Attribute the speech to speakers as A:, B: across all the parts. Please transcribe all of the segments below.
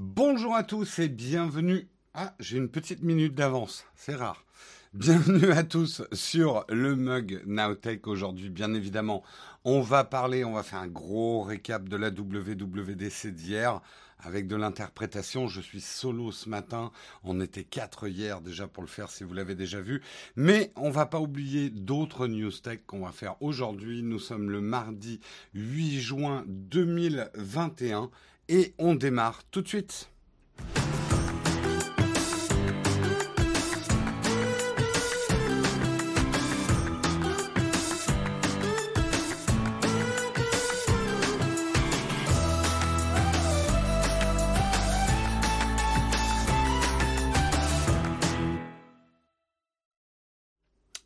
A: Bonjour à tous et bienvenue. Ah, j'ai une petite minute d'avance, c'est rare. Bienvenue à tous sur le mug Nowtech. Aujourd'hui, bien évidemment, on va parler, on va faire un gros récap de la WWDC d'hier avec de l'interprétation. Je suis solo ce matin. On était quatre hier déjà pour le faire si vous l'avez déjà vu. Mais on va pas oublier d'autres news tech qu'on va faire aujourd'hui. Nous sommes le mardi 8 juin 2021 et on démarre tout de suite.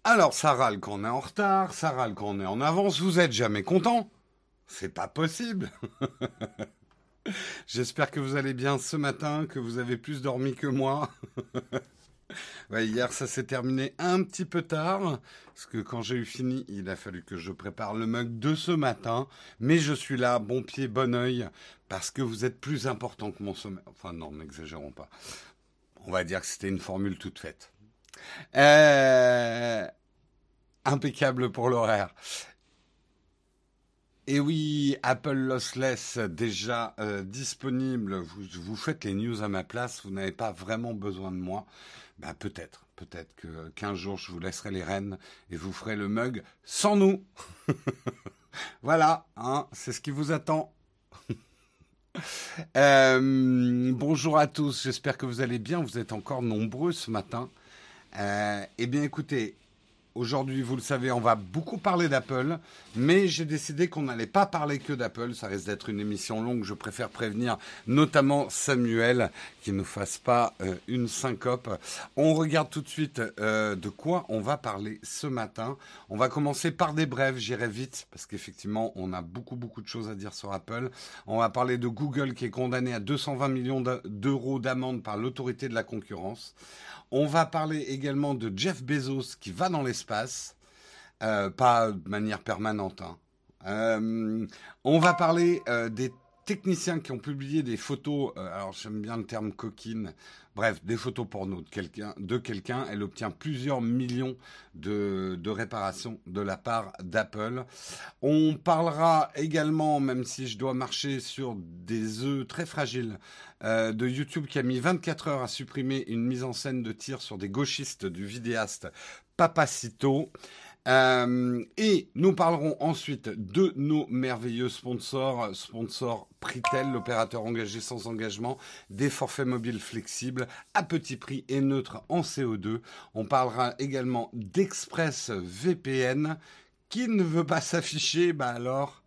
A: Alors, ça râle qu'on est en retard, ça râle qu'on est en avance, vous êtes jamais content? C'est pas possible J'espère que vous allez bien ce matin, que vous avez plus dormi que moi. hier, ça s'est terminé un petit peu tard, parce que quand j'ai eu fini, il a fallu que je prépare le mug de ce matin. Mais je suis là, bon pied, bon oeil, parce que vous êtes plus important que mon sommeil. Enfin non, n'exagérons pas. On va dire que c'était une formule toute faite. Euh, impeccable pour l'horaire. Et oui, Apple Lossless déjà euh, disponible. Vous, faites les news à ma place. Vous n'avez pas vraiment besoin de moi. Bah, peut-être, peut-être que 15 jours, je vous laisserai les rênes et vous ferez le mug sans nous. voilà, hein, c'est ce qui vous attend. euh, bonjour à tous, j'espère que vous allez bien. Vous êtes encore nombreux ce matin. Euh, eh bien, écoutez, Aujourd'hui, vous le savez, on va beaucoup parler d'Apple, mais j'ai décidé qu'on n'allait pas parler que d'Apple. Ça risque d'être une émission longue. Je préfère prévenir notamment Samuel qui ne fasse pas euh, une syncope. On regarde tout de suite euh, de quoi on va parler ce matin. On va commencer par des brèves. J'irai vite parce qu'effectivement, on a beaucoup beaucoup de choses à dire sur Apple. On va parler de Google qui est condamné à 220 millions d'euros d'amende par l'autorité de la concurrence. On va parler également de Jeff Bezos qui va dans l'espace, euh, pas de manière permanente. Hein. Euh, on va parler euh, des techniciens qui ont publié des photos, alors j'aime bien le terme coquine, bref, des photos porno de quelqu'un, de quelqu'un, elle obtient plusieurs millions de, réparations de la part d'Apple. On parlera également, même si je dois marcher sur des œufs très fragiles, de YouTube qui a mis 24 heures à supprimer une mise en scène de tir sur des gauchistes du vidéaste Papacito. Euh, et nous parlerons ensuite de nos merveilleux sponsors, sponsor Pritel, l'opérateur engagé sans engagement, des forfaits mobiles flexibles à petit prix et neutres en CO2. On parlera également d'Express VPN qui ne veut pas s'afficher? Bah alors,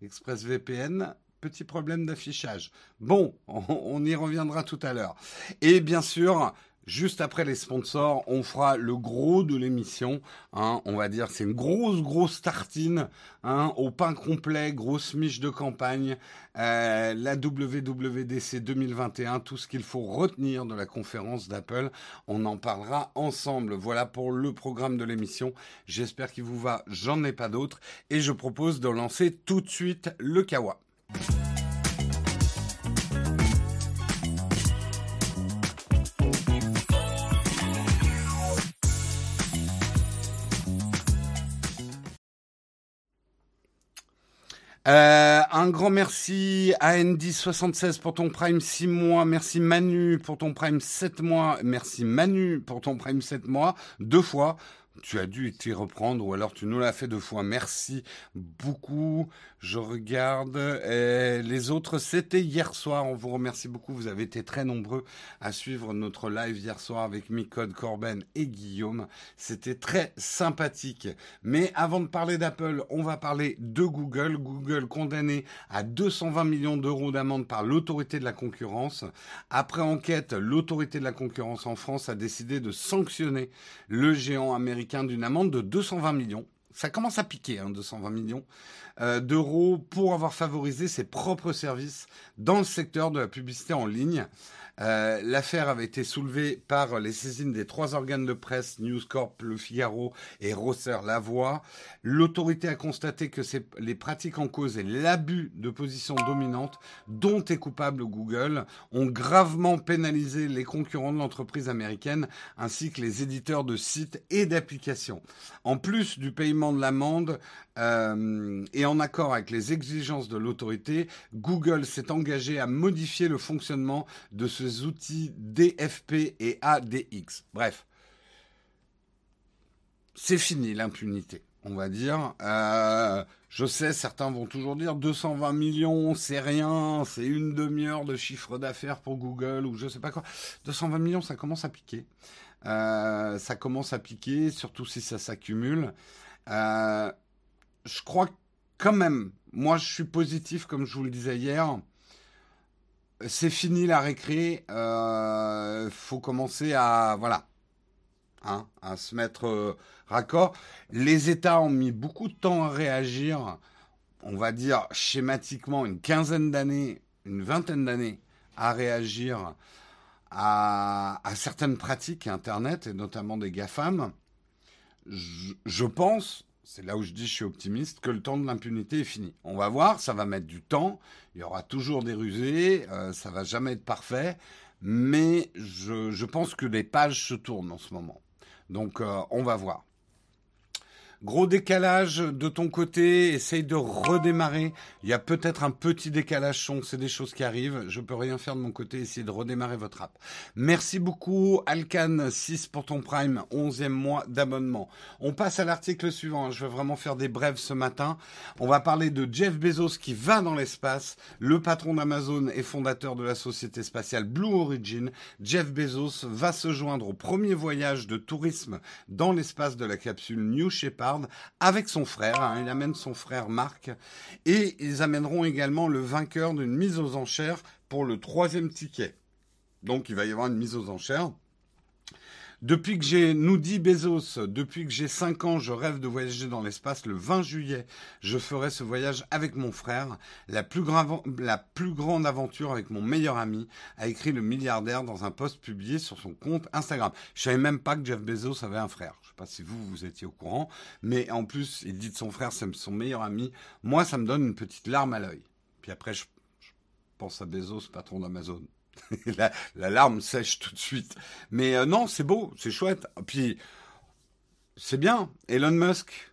A: Express VPN, petit problème d'affichage. Bon, on, y reviendra tout à l'heure. Et bien sûr, Juste après les sponsors, on fera le gros de l'émission. Hein, on va dire c'est une grosse, grosse tartine hein, au pain complet, grosse miche de campagne. Euh, la WWDC 2021, tout ce qu'il faut retenir de la conférence d'Apple. On en parlera ensemble. Voilà pour le programme de l'émission. J'espère qu'il vous va. J'en ai pas d'autres. Et je propose de lancer tout de suite le Kawa. Euh, un grand merci à Andy76 pour ton Prime 6 mois. Merci Manu pour ton Prime 7 mois. Merci Manu pour ton Prime 7 mois. Deux fois tu as dû t'y reprendre ou alors tu nous l'as fait deux fois. Merci beaucoup. Je regarde. les autres, c'était hier soir. On vous remercie beaucoup. Vous avez été très nombreux à suivre notre live hier soir avec Micode, Corben et Guillaume. C'était très sympathique. Mais avant de parler d'Apple, on va parler de Google. Google condamné à 220 millions d'euros d'amende par l'autorité de la concurrence. Après enquête, l'autorité de la concurrence en France a décidé de sanctionner le géant américain d'une amende de 220 millions ça commence à piquer, 220 hein, millions euh, d'euros pour avoir favorisé ses propres services dans le secteur de la publicité en ligne. Euh, l'affaire avait été soulevée par les saisines des trois organes de presse, News Corp, Le Figaro et Rosser La Voix. L'autorité a constaté que les pratiques en cause et l'abus de position dominante dont est coupable Google ont gravement pénalisé les concurrents de l'entreprise américaine ainsi que les éditeurs de sites et d'applications. En plus du paiement de l'amende euh, et en accord avec les exigences de l'autorité, Google s'est engagé à modifier le fonctionnement de ce outils DFP et ADX. Bref, c'est fini l'impunité, on va dire. Euh, je sais, certains vont toujours dire 220 millions, c'est rien, c'est une demi-heure de chiffre d'affaires pour Google ou je sais pas quoi. 220 millions, ça commence à piquer. Euh, ça commence à piquer, surtout si ça s'accumule. Euh, je crois quand même, moi je suis positif comme je vous le disais hier c'est fini la récré. Euh, faut commencer à voilà, hein, à se mettre euh, raccord. Les États ont mis beaucoup de temps à réagir. On va dire schématiquement une quinzaine d'années, une vingtaine d'années à réagir à, certaines pratiques Internet et notamment des GAFAM. je pense, c'est là où je dis je suis optimiste, que le temps de l'impunité est fini. On va voir, ça va mettre du temps, il y aura toujours des rusés, euh, ça va jamais être parfait, mais je, pense que les pages se tournent en ce moment. Donc euh, on va voir. Gros décalage de ton côté, essaye de redémarrer. Il y a peut-être un petit décalage son, c'est des choses qui arrivent. Je peux rien faire de mon côté, essayer de redémarrer votre app. Merci beaucoup Alcan 6 pour ton Prime, 11e mois d'abonnement. On passe à l'article suivant, je vais vraiment faire des brèves ce matin. On va parler de Jeff Bezos qui va dans l'espace, le patron d'Amazon et fondateur de la société spatiale Blue Origin. Jeff Bezos va se joindre au premier voyage de tourisme dans l'espace de la capsule New Shepard avec son frère. Hein. il amène son frère Marc. Et ils amèneront également le vainqueur d'une mise aux enchères pour le troisième ticket. Donc il va y avoir une mise aux enchères. Depuis que j'ai, nous dit Bezos, depuis que j'ai 5 ans, je rêve de voyager dans l'espace. Le 20 juillet, je ferai ce voyage avec mon frère. La plus, la plus grande aventure avec mon meilleur ami, a écrit le milliardaire dans un post publié sur son compte Instagram. Je savais même pas que Jeff Bezos avait un frère. Pas si vous, vous étiez au courant. Mais en plus, il dit de son frère, c'est son meilleur ami. Moi, ça me donne une petite larme à l'œil. Puis après, je pense à Bezos, patron d'Amazon. la, larme sèche tout de suite. Mais euh, non, c'est beau, c'est chouette. Puis, c'est bien. Elon Musk,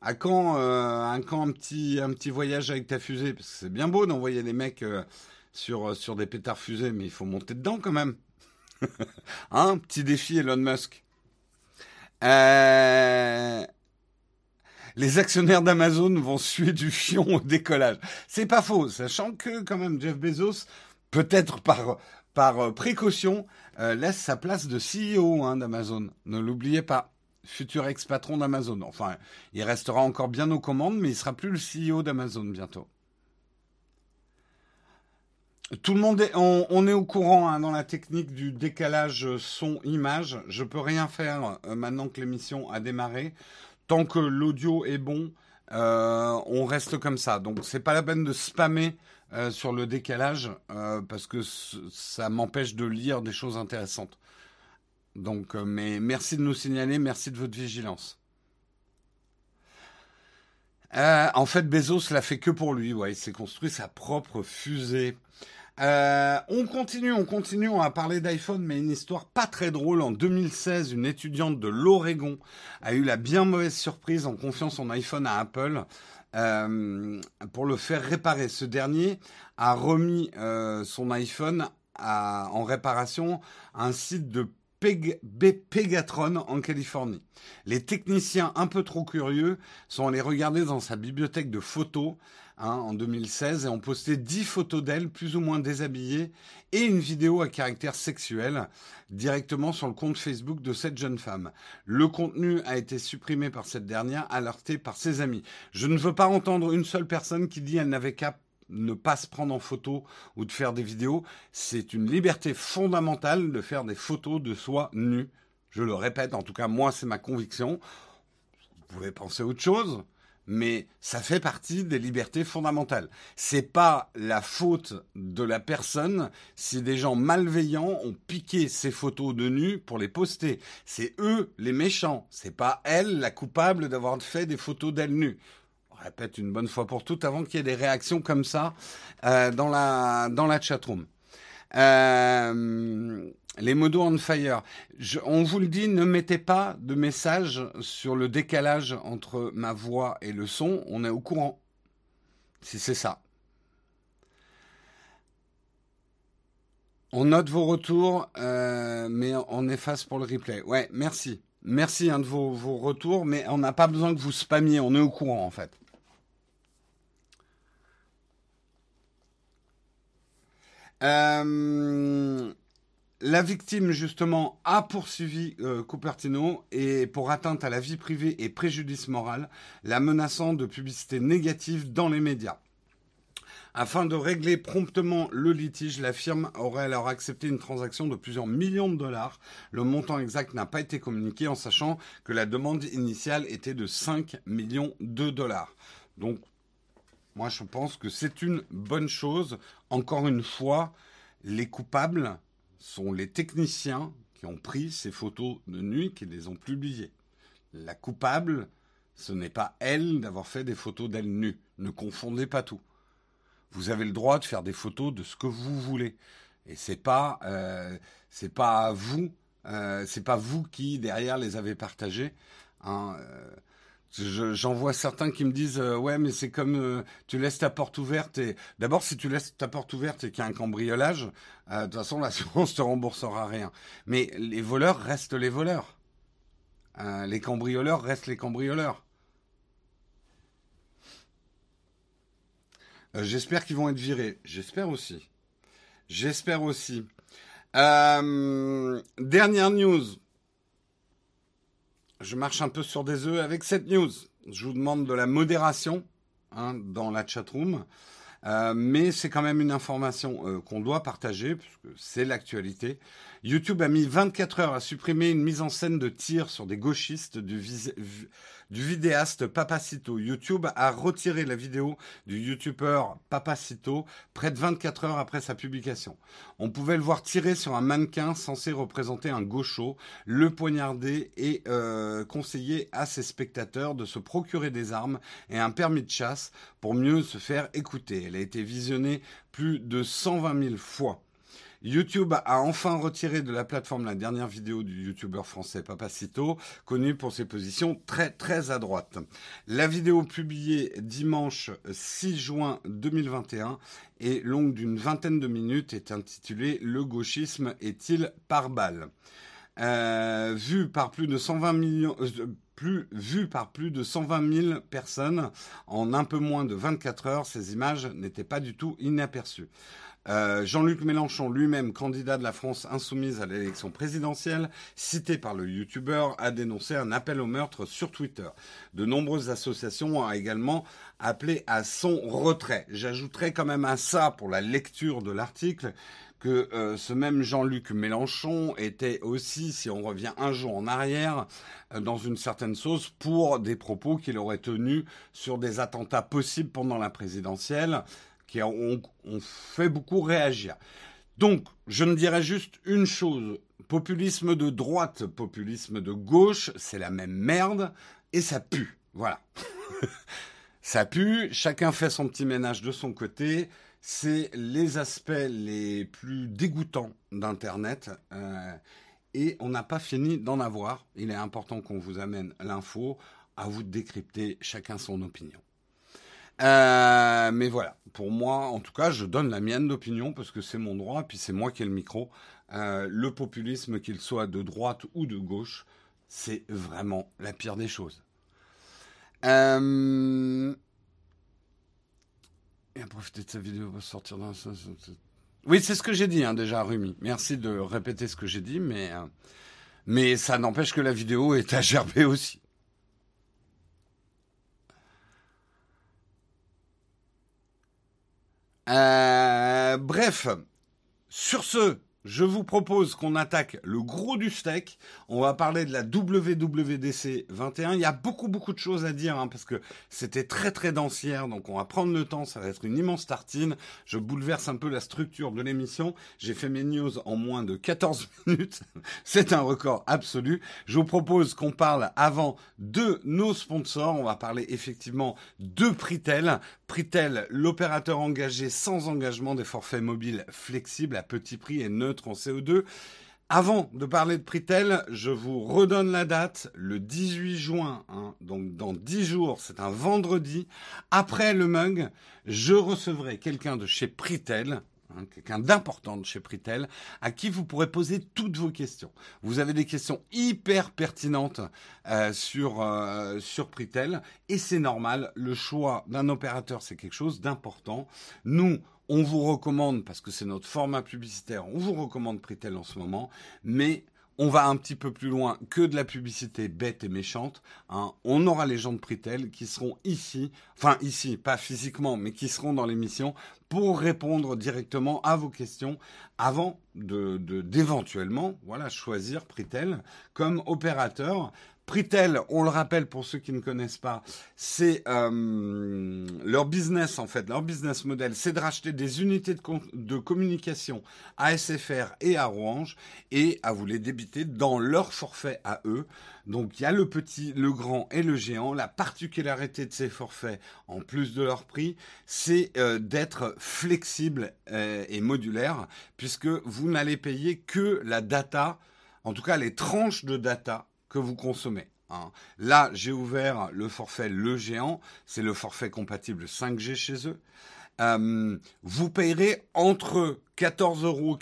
A: à quand, euh, un, un, petit, un petit voyage avec ta fusée? Parce que c'est bien beau d'envoyer des mecs euh, sur, sur des pétards fusées, mais il faut monter dedans quand même. hein Petit défi Elon Musk. Les actionnaires d'Amazon vont suer du fion au décollage. C'est pas faux, sachant que quand même Jeff Bezos peut-être par, euh, précaution, euh, laisse sa place de CEO hein, d'Amazon. Ne l'oubliez pas. Futur ex-patron d'Amazon. Enfin, il restera encore bien aux commandes, mais il sera plus le CEO d'Amazon bientôt. Tout le monde est, on, est au courant hein, dans la technique du décalage son-image. Je peux rien faire euh, maintenant que l'émission a démarré. Tant que l'audio est bon, on reste comme ça. Donc c'est pas la peine de spammer euh, sur le décalage euh, parce que ça m'empêche de lire des choses intéressantes. Donc, euh, mais merci de nous signaler, merci de votre vigilance. en fait, Bezos l'a fait que pour lui. Il s'est construit sa propre fusée. On continue, on continue, on parler d'iPhone, mais une histoire pas très drôle. En 2016, une étudiante de l'Oregon a eu la bien mauvaise surprise en confiant son iPhone à Apple. Euh, pour le faire réparer. Ce dernier a remis euh, son iPhone en réparation à un site de Pegatron en Californie. Les techniciens un peu trop curieux sont allés regarder dans sa bibliothèque de photos hein, en 2016 et ont posté 10 photos d'elle plus ou moins déshabillée et une vidéo à caractère sexuel directement sur le compte Facebook de cette jeune femme. Le contenu a été supprimé par cette dernière, alertée par ses amis. Je ne veux pas entendre une seule personne qui dit elle n'avait qu'à ne pas se prendre en photo ou de faire des vidéos. C'est une liberté fondamentale de faire des photos de soi nu. Je le répète, en tout cas moi c'est ma conviction. Vous pouvez penser autre chose, mais ça fait partie des libertés fondamentales. C'est pas la faute de la personne si des gens malveillants ont piqué ces photos de nu pour les poster. C'est eux les méchants. C'est pas elle la coupable d'avoir fait des photos d'elle nue. On répète une bonne fois pour toutes avant qu'il y ait des réactions comme ça euh, dans la dans la chatroom. Euh, les modos on fire. on vous le dit, ne mettez pas de message sur le décalage entre ma voix et le son. On est au courant. Si c'est ça. On note vos retours, euh, mais on efface pour le replay. Ouais, merci. Merci hein, de vos, retours, mais on n'a pas besoin que vous spammiez. On est au courant en fait. Euh, la victime, justement, a poursuivi euh, et pour atteinte à la vie privée et préjudice moral, la menaçant de publicité négative dans les médias. Afin de régler promptement le litige, la firme aurait alors accepté une transaction de plusieurs millions de dollars. Le montant exact n'a pas été communiqué en sachant que la demande initiale était de 5 millions de dollars. Donc, moi je pense que c'est une bonne chose. Encore une fois, les coupables sont les techniciens qui ont pris ces photos de nuit, qui les ont publiées. La coupable, ce n'est pas elle d'avoir fait des photos d'elle nue. Ne confondez pas tout. Vous avez le droit de faire des photos de ce que vous voulez, et c'est pas euh, c'est pas vous euh, c'est pas vous qui derrière les avez partagées. Hein, euh, J'en vois certains qui me disent euh, ouais mais c'est comme euh, tu laisses ta porte ouverte et d'abord si tu laisses ta porte ouverte et qu'il y a un cambriolage euh, de toute façon l'assurance te remboursera rien. Mais les voleurs restent les voleurs. Les cambrioleurs restent les cambrioleurs. J'espère qu'ils vont être virés. J'espère aussi. J'espère aussi. Dernière news je marche un peu sur des œufs avec cette news. Je vous demande de la modération hein, dans la chatroom. Euh, mais c'est quand même une information euh, qu'on doit partager, puisque c'est l'actualité. YouTube a mis 24 heures à supprimer une mise en scène de tir sur des gauchistes du, du vidéaste Papacito. YouTube a retiré la vidéo du youtubeur Papacito près de 24 heures après sa publication. On pouvait le voir tirer sur un mannequin censé représenter un gaucho, le poignarder et euh, conseiller à ses spectateurs de se procurer des armes et un permis de chasse pour mieux se faire écouter. Elle a été visionnée plus de 120 000 fois. YouTube a enfin retiré de la plateforme la dernière vidéo du youtubeur français Papacito, connu pour ses positions très très à droite. La vidéo publiée dimanche 6 juin 2021 est longue d'une vingtaine de minutes est intitulée Le gauchisme est-il par balle euh, Vue par plus de 120 millions... Euh, vu par plus de 120 000 personnes en un peu moins de 24 heures, ces images n'étaient pas du tout inaperçues. Euh, Jean-Luc Mélenchon, lui-même candidat de la France insoumise à l'élection présidentielle, cité par le youtubeur, a dénoncé un appel au meurtre sur Twitter. De nombreuses associations ont également appelé à son retrait. J'ajouterai quand même à ça, pour la lecture de l'article, que euh, ce même Jean-Luc Mélenchon était aussi, si on revient un jour en arrière, euh, dans une certaine sauce pour des propos qu'il aurait tenus sur des attentats possibles pendant la présidentielle qui ont, fait beaucoup réagir. Donc, je ne dirais juste une chose. Populisme de droite, populisme de gauche, c'est la même merde et ça pue. Voilà. ça pue, chacun fait son petit ménage de son côté. C'est les aspects les plus dégoûtants d'Internet. Euh, et on n'a pas fini d'en avoir. Il est important qu'on vous amène l'info. À vous décrypter chacun son opinion. Euh, mais voilà, pour moi, en tout cas, je donne la mienne d'opinion parce que c'est mon droit, puis c'est moi qui ai le micro. Euh, le populisme, qu'il soit de droite ou de gauche, c'est vraiment la pire des choses. Euh... Et à profiter de sa vidéo pour sortir dans... Oui, c'est ce que j'ai dit hein, déjà, Rumi. Merci de répéter ce que j'ai dit, mais, mais ça n'empêche que la vidéo est à gerber aussi. Euh, bref, sur ce, je vous propose qu'on attaque le gros du steak. On va parler de la WWDC 21. Il y a beaucoup, beaucoup de choses à dire, hein, parce que c'était très, très dense hier. Donc, on va prendre le temps. Ça va être une immense tartine. Je bouleverse un peu la structure de l'émission. J'ai fait mes news en moins de 14 minutes. C'est un record absolu. Je vous propose qu'on parle avant de nos sponsors. On va parler effectivement de Pritel. Pritel, l'opérateur engagé sans engagement des forfaits mobiles flexibles à petit prix et en CO2. Avant de parler de Pritel, je vous redonne la date, le 18 juin, hein, donc dans 10 jours, c'est un vendredi. Après le mug, je recevrai quelqu'un de chez Pritel, hein, quelqu'un d'important de chez Pritel, à qui vous pourrez poser toutes vos questions. Vous avez des questions hyper pertinentes euh, sur, euh, sur Pritel, et c'est normal, le choix d'un opérateur, c'est quelque chose d'important. Nous, on vous recommande, parce que c'est notre format publicitaire, on vous recommande Pritel en ce moment, mais on va un petit peu plus loin que de la publicité bête et méchante. Hein. On aura les gens de Pritel qui seront ici, enfin ici, pas physiquement, mais qui seront dans l'émission pour répondre directement à vos questions avant de d'éventuellement voilà choisir Pritel comme opérateur Pritel, on le rappelle pour ceux qui ne connaissent pas, c'est euh, leur business en fait, leur business model, c'est de racheter des unités de, communication à SFR et à Orange et à vous les débiter dans leur forfait à eux. Donc il y a le petit, le grand et le géant. La particularité de ces forfaits, en plus de leur prix, c'est euh, d'être flexible euh, et modulaire, puisque vous n'allez payer que la data, en tout cas les tranches de data que vous consommez. Hein. Là, j'ai ouvert le forfait Le Géant, c'est le forfait compatible 5G chez eux. Euh, vous payerez entre 14,99 euros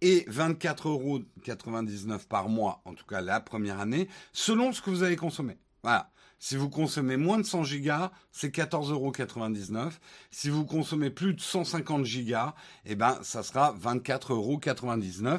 A: et 24,99 euros par mois, en tout cas la première année, selon ce que vous allez consommer. Voilà. Si vous consommez moins de 100 gigas, c'est 14,99 euros. Si vous consommez plus de 150 gigas, eh ben, ça sera 24,99 euros.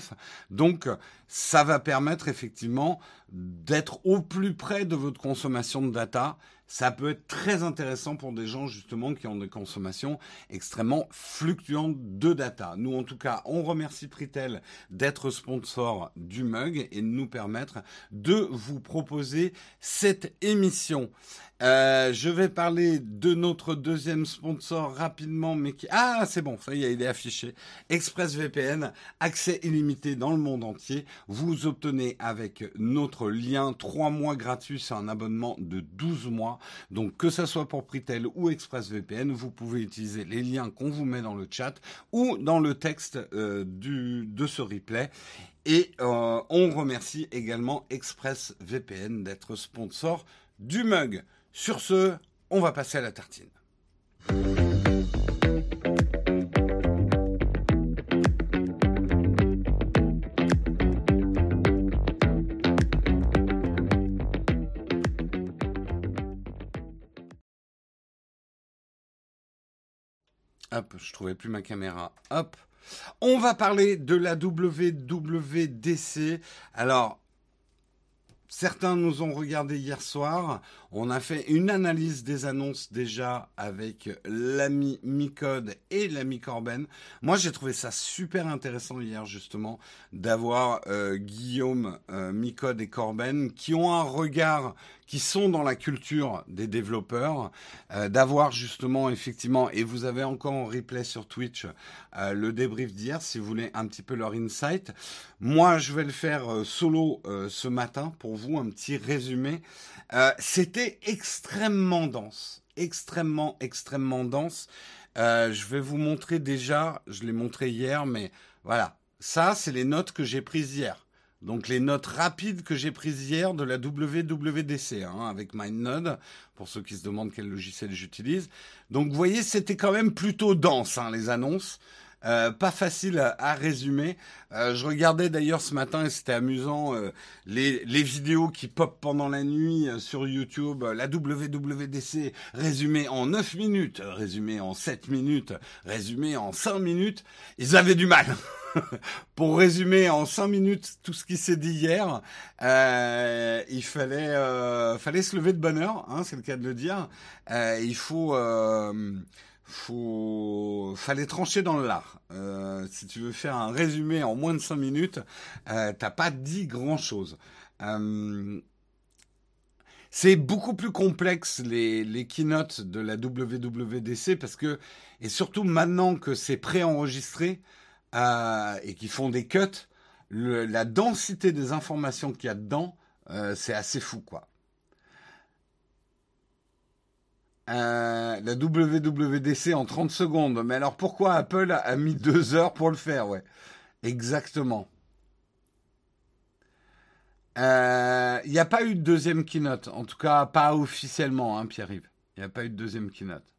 A: Donc, ça va permettre effectivement d'être au plus près de votre consommation de data ça peut être très intéressant pour des gens justement qui ont des consommations extrêmement fluctuantes de data. Nous, en tout cas, on remercie Pritel d'être sponsor du mug et de nous permettre de vous proposer cette émission. Euh, je vais parler de notre deuxième sponsor rapidement, mais qui... Ah, c'est bon, ça y est, il est affiché. ExpressVPN, accès illimité dans le monde entier. Vous obtenez avec notre lien 3 mois gratuits sur un abonnement de 12 mois. Donc, que ce soit pour Pritel ou ExpressVPN, vous pouvez utiliser les liens qu'on vous met dans le chat ou dans le texte euh, de ce replay. Et euh, on remercie également ExpressVPN d'être sponsor du mug. Sur ce, on va passer à la tartine. Hop, je trouvais plus ma caméra. Hop. On va parler de la WWDC. Alors, Certains nous ont regardé hier soir. On a fait une analyse des annonces déjà avec l'ami Micode et l'ami Corben. Moi, j'ai trouvé ça super intéressant hier justement d'avoir euh, Guillaume, euh, Micode et Corben qui ont un regard qui sont dans la culture des développeurs, euh, d'avoir justement effectivement, et vous avez encore en replay sur Twitch le débrief d'hier, si vous voulez un petit peu leur insight. Moi, je vais le faire solo ce matin pour vous, un petit résumé. Extrêmement dense, extrêmement, extrêmement dense. je vais vous montrer déjà, je l'ai montré hier, mais voilà, ça, c'est les notes que j'ai prises hier. Donc les notes rapides que j'ai prises hier de la WWDC hein, avec MindNode, pour ceux qui se demandent quel logiciel j'utilise. Donc vous voyez, c'était quand même plutôt dense hein, les annonces. Euh, pas facile à, résumer. Euh, je regardais d'ailleurs ce matin et c'était amusant euh, les, les, vidéos qui pop pendant la nuit sur YouTube. La WWDC résumée en 9 minutes, résumée en 7 minutes, résumée en 5 minutes. Ils avaient du mal. pour résumer en cinq minutes tout ce qui s'est dit hier, euh, il fallait, euh, fallait se lever de bonne heure, hein, c'est le cas de le dire. Euh, il faut, faut fallait trancher dans le lard. Euh, si tu veux faire un résumé en moins de 5 minutes, euh, t'as pas dit grand chose. Euh, c'est beaucoup plus complexe les, les keynotes de la WWDC parce que, et surtout maintenant que c'est préenregistré euh, et qu'ils font des cuts, la densité des informations qu'il y a dedans, c'est assez fou quoi. Euh, la WWDC en 30 secondes. Mais alors pourquoi Apple a mis deux heures pour le faire Ouais, exactement. Il euh, n'y a pas eu de deuxième keynote, en tout cas pas officiellement, hein, Pierre-Yves. Il n'y a pas eu de deuxième keynote.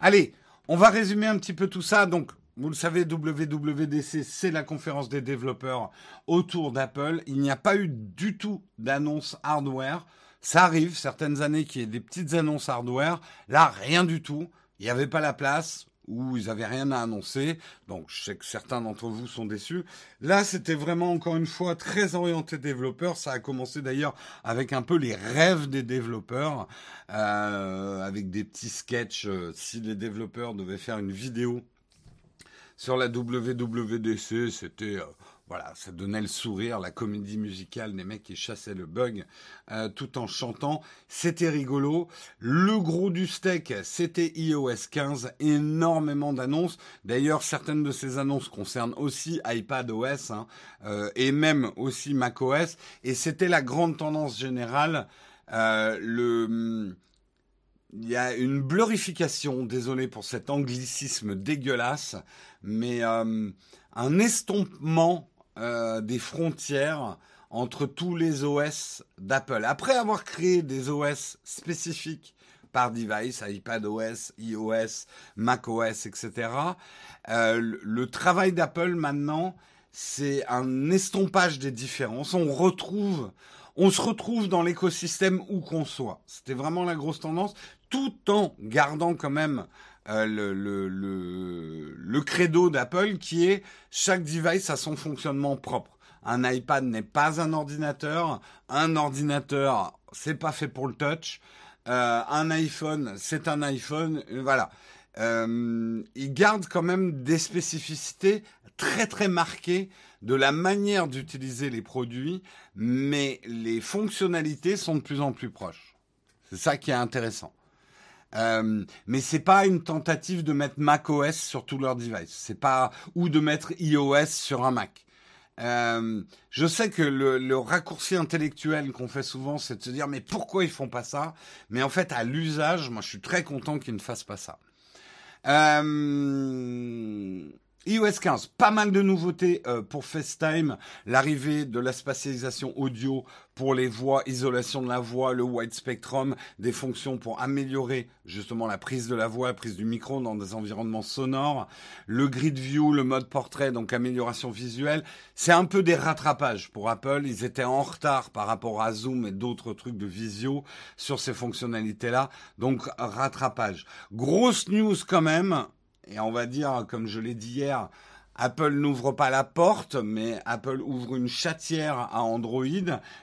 A: Allez, on va résumer un petit peu tout ça. Donc, vous le savez, WWDC, c'est la conférence des développeurs autour d'Apple. Il n'y a pas eu du tout d'annonce hardware. Ça arrive certaines années qu'il y ait des petites annonces hardware. Là, rien du tout. Il n'y avait pas la place où ils n'avaient rien à annoncer. Donc, je sais que certains d'entre vous sont déçus. Là, c'était vraiment, encore une fois, très orienté développeur. Ça a commencé d'ailleurs avec un peu les rêves des développeurs, euh, avec des petits sketchs. Euh, si les développeurs devaient faire une vidéo sur la WWDC, c'était... Euh, voilà, ça donnait le sourire, la comédie musicale des mecs qui chassaient le bug euh, tout en chantant. C'était rigolo. Le gros du steak, c'était iOS 15. Énormément d'annonces. D'ailleurs, certaines de ces annonces concernent aussi iPadOS hein, euh, et même aussi macOS. Et c'était la grande tendance générale. Euh, le il y a une blurification, désolé pour cet anglicisme dégueulasse, mais euh, un estompement euh, des frontières entre tous les OS d'Apple. Après avoir créé des OS spécifiques par device, iPadOS, iOS, macOS, etc., euh, le travail d'Apple maintenant, c'est un estompage des différences. On retrouve, on se retrouve dans l'écosystème où qu'on soit. C'était vraiment la grosse tendance, tout en gardant quand même euh, le, credo d'Apple qui est chaque device a son fonctionnement propre. Un iPad n'est pas un ordinateur, un ordinateur c'est pas fait pour le touch, euh, un iPhone c'est un iPhone, voilà. Euh, il garde quand même des spécificités très très marquées de la manière d'utiliser les produits, mais les fonctionnalités sont de plus en plus proches. C'est ça qui est intéressant. Euh, mais c'est pas une tentative de mettre macOS sur tous leurs devices. C'est pas ou de mettre iOS sur un Mac. Euh, je sais que le, le raccourci intellectuel qu'on fait souvent, c'est de se dire mais pourquoi ils font pas ça? Mais en fait, à l'usage, moi, je suis très content qu'ils ne fassent pas ça. Euh, iOS 15, pas mal de nouveautés euh, pour FaceTime, l'arrivée de la spatialisation audio pour les voix, isolation de la voix, le wide spectrum, des fonctions pour améliorer justement la prise de la voix, la prise du micro dans des environnements sonores, le grid view, le mode portrait, donc amélioration visuelle. C'est un peu des rattrapages pour Apple. Ils étaient en retard par rapport à Zoom et d'autres trucs de visio sur ces fonctionnalités-là. Donc rattrapage. Grosse news quand même et on va dire, comme je l'ai dit hier, Apple n'ouvre pas la porte, mais Apple ouvre une chatière à Android,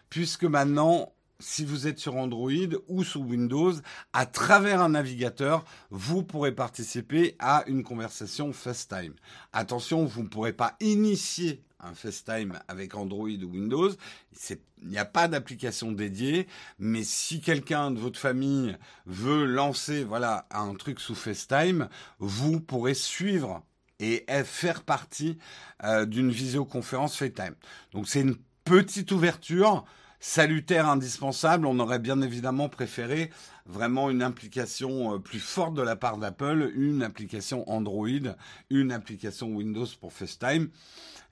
A: puisque maintenant, si vous êtes sur Android ou sous Windows, à travers un navigateur, vous pourrez participer à une conversation FaceTime. Attention, vous ne pourrez pas initier un FaceTime avec Android ou Windows. Il n'y a pas d'application dédiée, mais si quelqu'un de votre famille veut lancer voilà un truc sous FaceTime, vous pourrez suivre et faire partie euh, d'une visioconférence FaceTime. Donc c'est une petite ouverture salutaire, indispensable. On aurait bien évidemment préféré vraiment une implication euh, plus forte de la part d'Apple, une application Android, une application Windows pour FaceTime.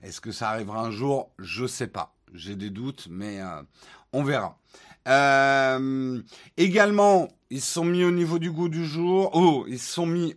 A: Est-ce que ça arrivera un jour? Je sais pas. J'ai des doutes, mais euh, on verra. Euh, également, ils sont mis au niveau du goût du jour. Oh, ils sont mis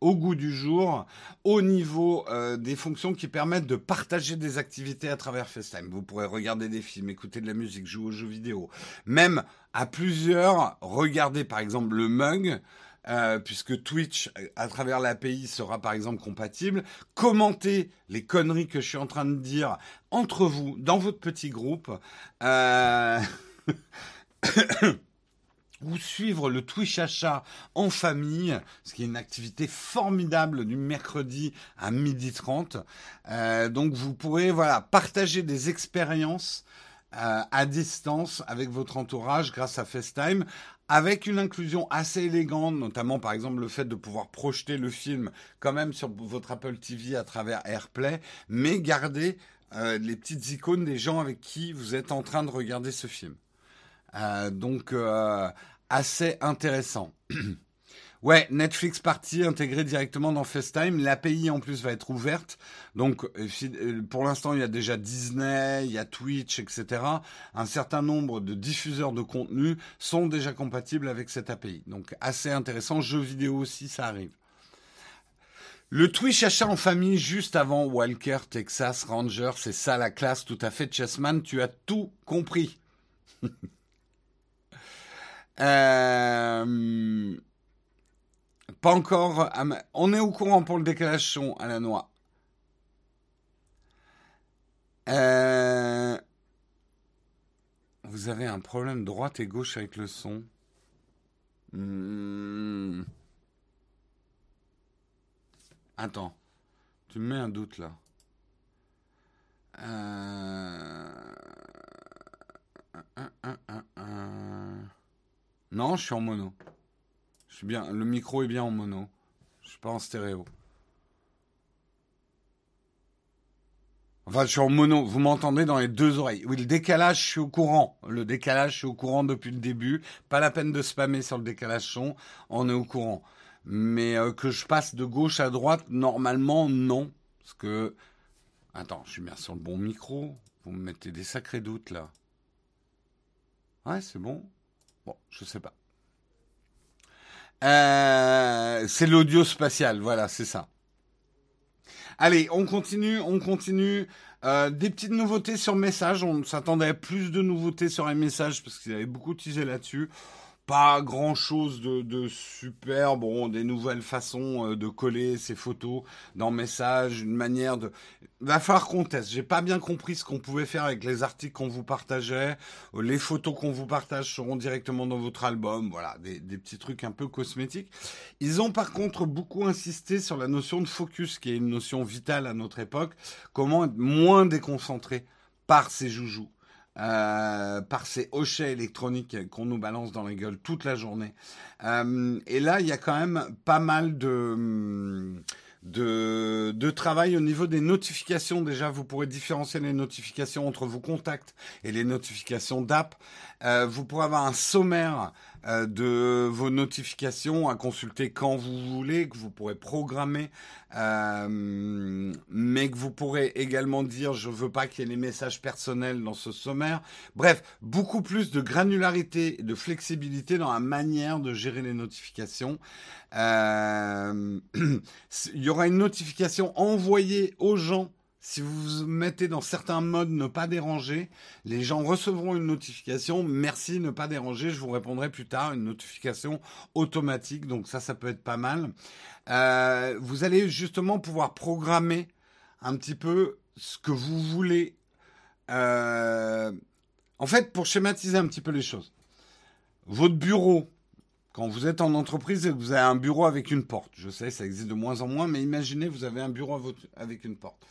A: au goût du jour au niveau euh, des fonctions qui permettent de partager des activités à travers FaceTime. Vous pourrez regarder des films, écouter de la musique, jouer aux jeux vidéo, même à plusieurs, regarder par exemple le mug euh, puisque Twitch, euh, à travers l'API, sera par exemple compatible. Commentez les conneries que je suis en train de dire entre vous, dans votre petit groupe. Euh... ou suivre le Twitch achat en famille, ce qui est une activité formidable du mercredi à midi 30. Euh, donc vous pourrez voilà partager des expériences à distance avec votre entourage grâce à FaceTime avec une inclusion assez élégante, notamment par exemple le fait de pouvoir projeter le film quand même sur votre Apple TV à travers AirPlay, mais garder euh, les petites icônes des gens avec qui vous êtes en train de regarder ce film. Euh, donc euh, assez intéressant. ouais, Netflix Party intégré directement dans FaceTime. L'API en plus va être ouverte. Donc euh, pour l'instant, il y a déjà Disney, il y a Twitch, etc. Un certain nombre de diffuseurs de contenu sont déjà compatibles avec cette API. Donc assez intéressant. Jeux vidéo aussi, ça arrive. Le Twitch achat en famille juste avant Walker, Texas Ranger, c'est ça la classe tout à fait. Chessman, tu as tout compris. Euh, pas encore. On est au courant pour le décalage son à la noix. Euh, vous avez un problème droite et gauche avec le son. Hmm. Attends, tu me mets un doute là. Euh... Non, je suis en mono. Le micro est bien en mono. Je suis pas en stéréo. Enfin, je suis en mono. Vous m'entendez dans les deux oreilles. Oui, le décalage, je suis au courant. Le décalage, je suis au courant depuis le début. Pas la peine de spammer sur le décalage son. On est au courant. Mais euh, que je passe de gauche à droite, normalement, non. Parce que. Attends, je suis bien sur le bon micro. Vous me mettez des sacrés doutes là. Ouais, c'est bon. Bon, je sais pas. Euh, c'est l'audio spatial, voilà, c'est ça. Allez, on continue, on continue. Euh, des petites nouveautés sur message. On s'attendait à plus de nouveautés sur les messages parce qu'ils avaient beaucoup teasé là-dessus pas grand chose de, super. Bon, des nouvelles façons euh, de coller ces photos dans Message, une manière de. Va falloir qu'on teste. J'ai pas bien compris ce qu'on pouvait faire avec les articles qu'on vous partageait. Les photos qu'on vous partage seront directement dans votre album. Voilà, des, des, petits trucs un peu cosmétiques. Ils ont par contre beaucoup insisté sur la notion de focus, qui est une notion vitale à notre époque. Comment être moins déconcentré par ces joujoux? Euh, par ces hochets électroniques qu'on nous balance dans la gueule toute la journée. Euh, et là, il y a quand même pas mal de, de, de travail au niveau des notifications. Déjà, vous pourrez différencier les notifications entre vos contacts et les notifications d'app. Euh, vous pourrez avoir un sommaire euh, de vos notifications à consulter quand vous voulez, que vous pourrez programmer, euh, mais que vous pourrez également dire je veux pas qu'il y ait les messages personnels dans ce sommaire. Bref, beaucoup plus de granularité et de flexibilité dans la manière de gérer les notifications. Euh, il y aura une notification envoyée aux gens si vous mettez dans certains modes ne pas déranger, les gens recevront une notification. Merci, ne pas déranger. Je vous répondrai plus tard. Une notification automatique. Donc ça, ça peut être pas mal. Euh, vous allez justement pouvoir programmer un petit peu ce que vous voulez. Euh, en fait, pour schématiser un petit peu les choses. Votre bureau, quand vous êtes en entreprise et que vous avez un bureau avec une porte, je sais, ça existe de moins en moins, mais imaginez, vous avez un bureau avec une porte.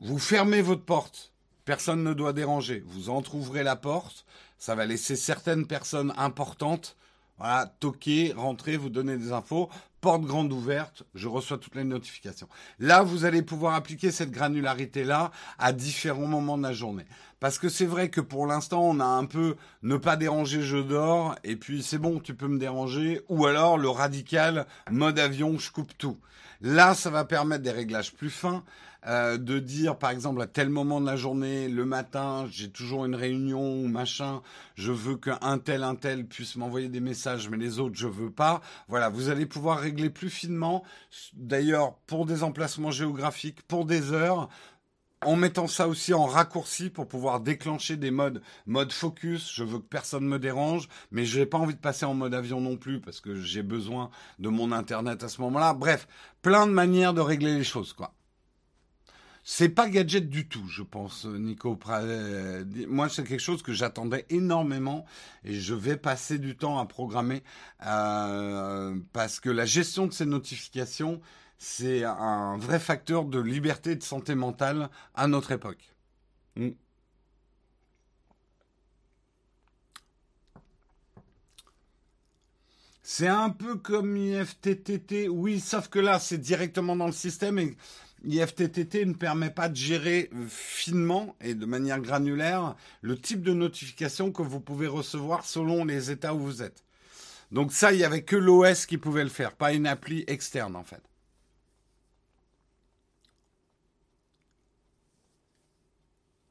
A: Vous fermez votre porte. Personne ne doit déranger. Vous entrouvrez la porte. Ça va laisser certaines personnes importantes, voilà, toquer, rentrer, vous donner des infos. Porte grande ouverte, je reçois toutes les notifications. Là, vous allez pouvoir appliquer cette granularité-là à différents moments de la journée. Parce que c'est vrai que pour l'instant, on a un peu ne pas déranger, je dors, et puis c'est bon, tu peux me déranger, ou alors le radical, mode avion, je coupe tout. Là, ça va permettre des réglages plus fins. Euh, de dire par exemple à tel moment de la journée, le matin, j'ai toujours une réunion ou machin, je veux qu'un tel, un tel puisse m'envoyer des messages, mais les autres, je veux pas. Voilà, vous allez pouvoir régler plus finement, d'ailleurs pour des emplacements géographiques, pour des heures, en mettant ça aussi en raccourci pour pouvoir déclencher des modes, mode focus, je veux que personne me dérange, mais je n'ai pas envie de passer en mode avion non plus parce que j'ai besoin de mon internet à ce moment-là. Bref, plein de manières de régler les choses, quoi. C'est pas gadget du tout, je pense, Nico. Euh, moi, c'est quelque chose que j'attendais énormément et je vais passer du temps à programmer euh, parce que la gestion de ces notifications, c'est un vrai facteur de liberté et de santé mentale à notre époque. Mm. C'est un peu comme IFTTT, oui, sauf que là, c'est directement dans le système et IFTTT ne permet pas de gérer finement et de manière granulaire le type de notification que vous pouvez recevoir selon les états où vous êtes. Donc ça, il n'y avait que l'OS qui pouvait le faire, pas une appli externe en fait.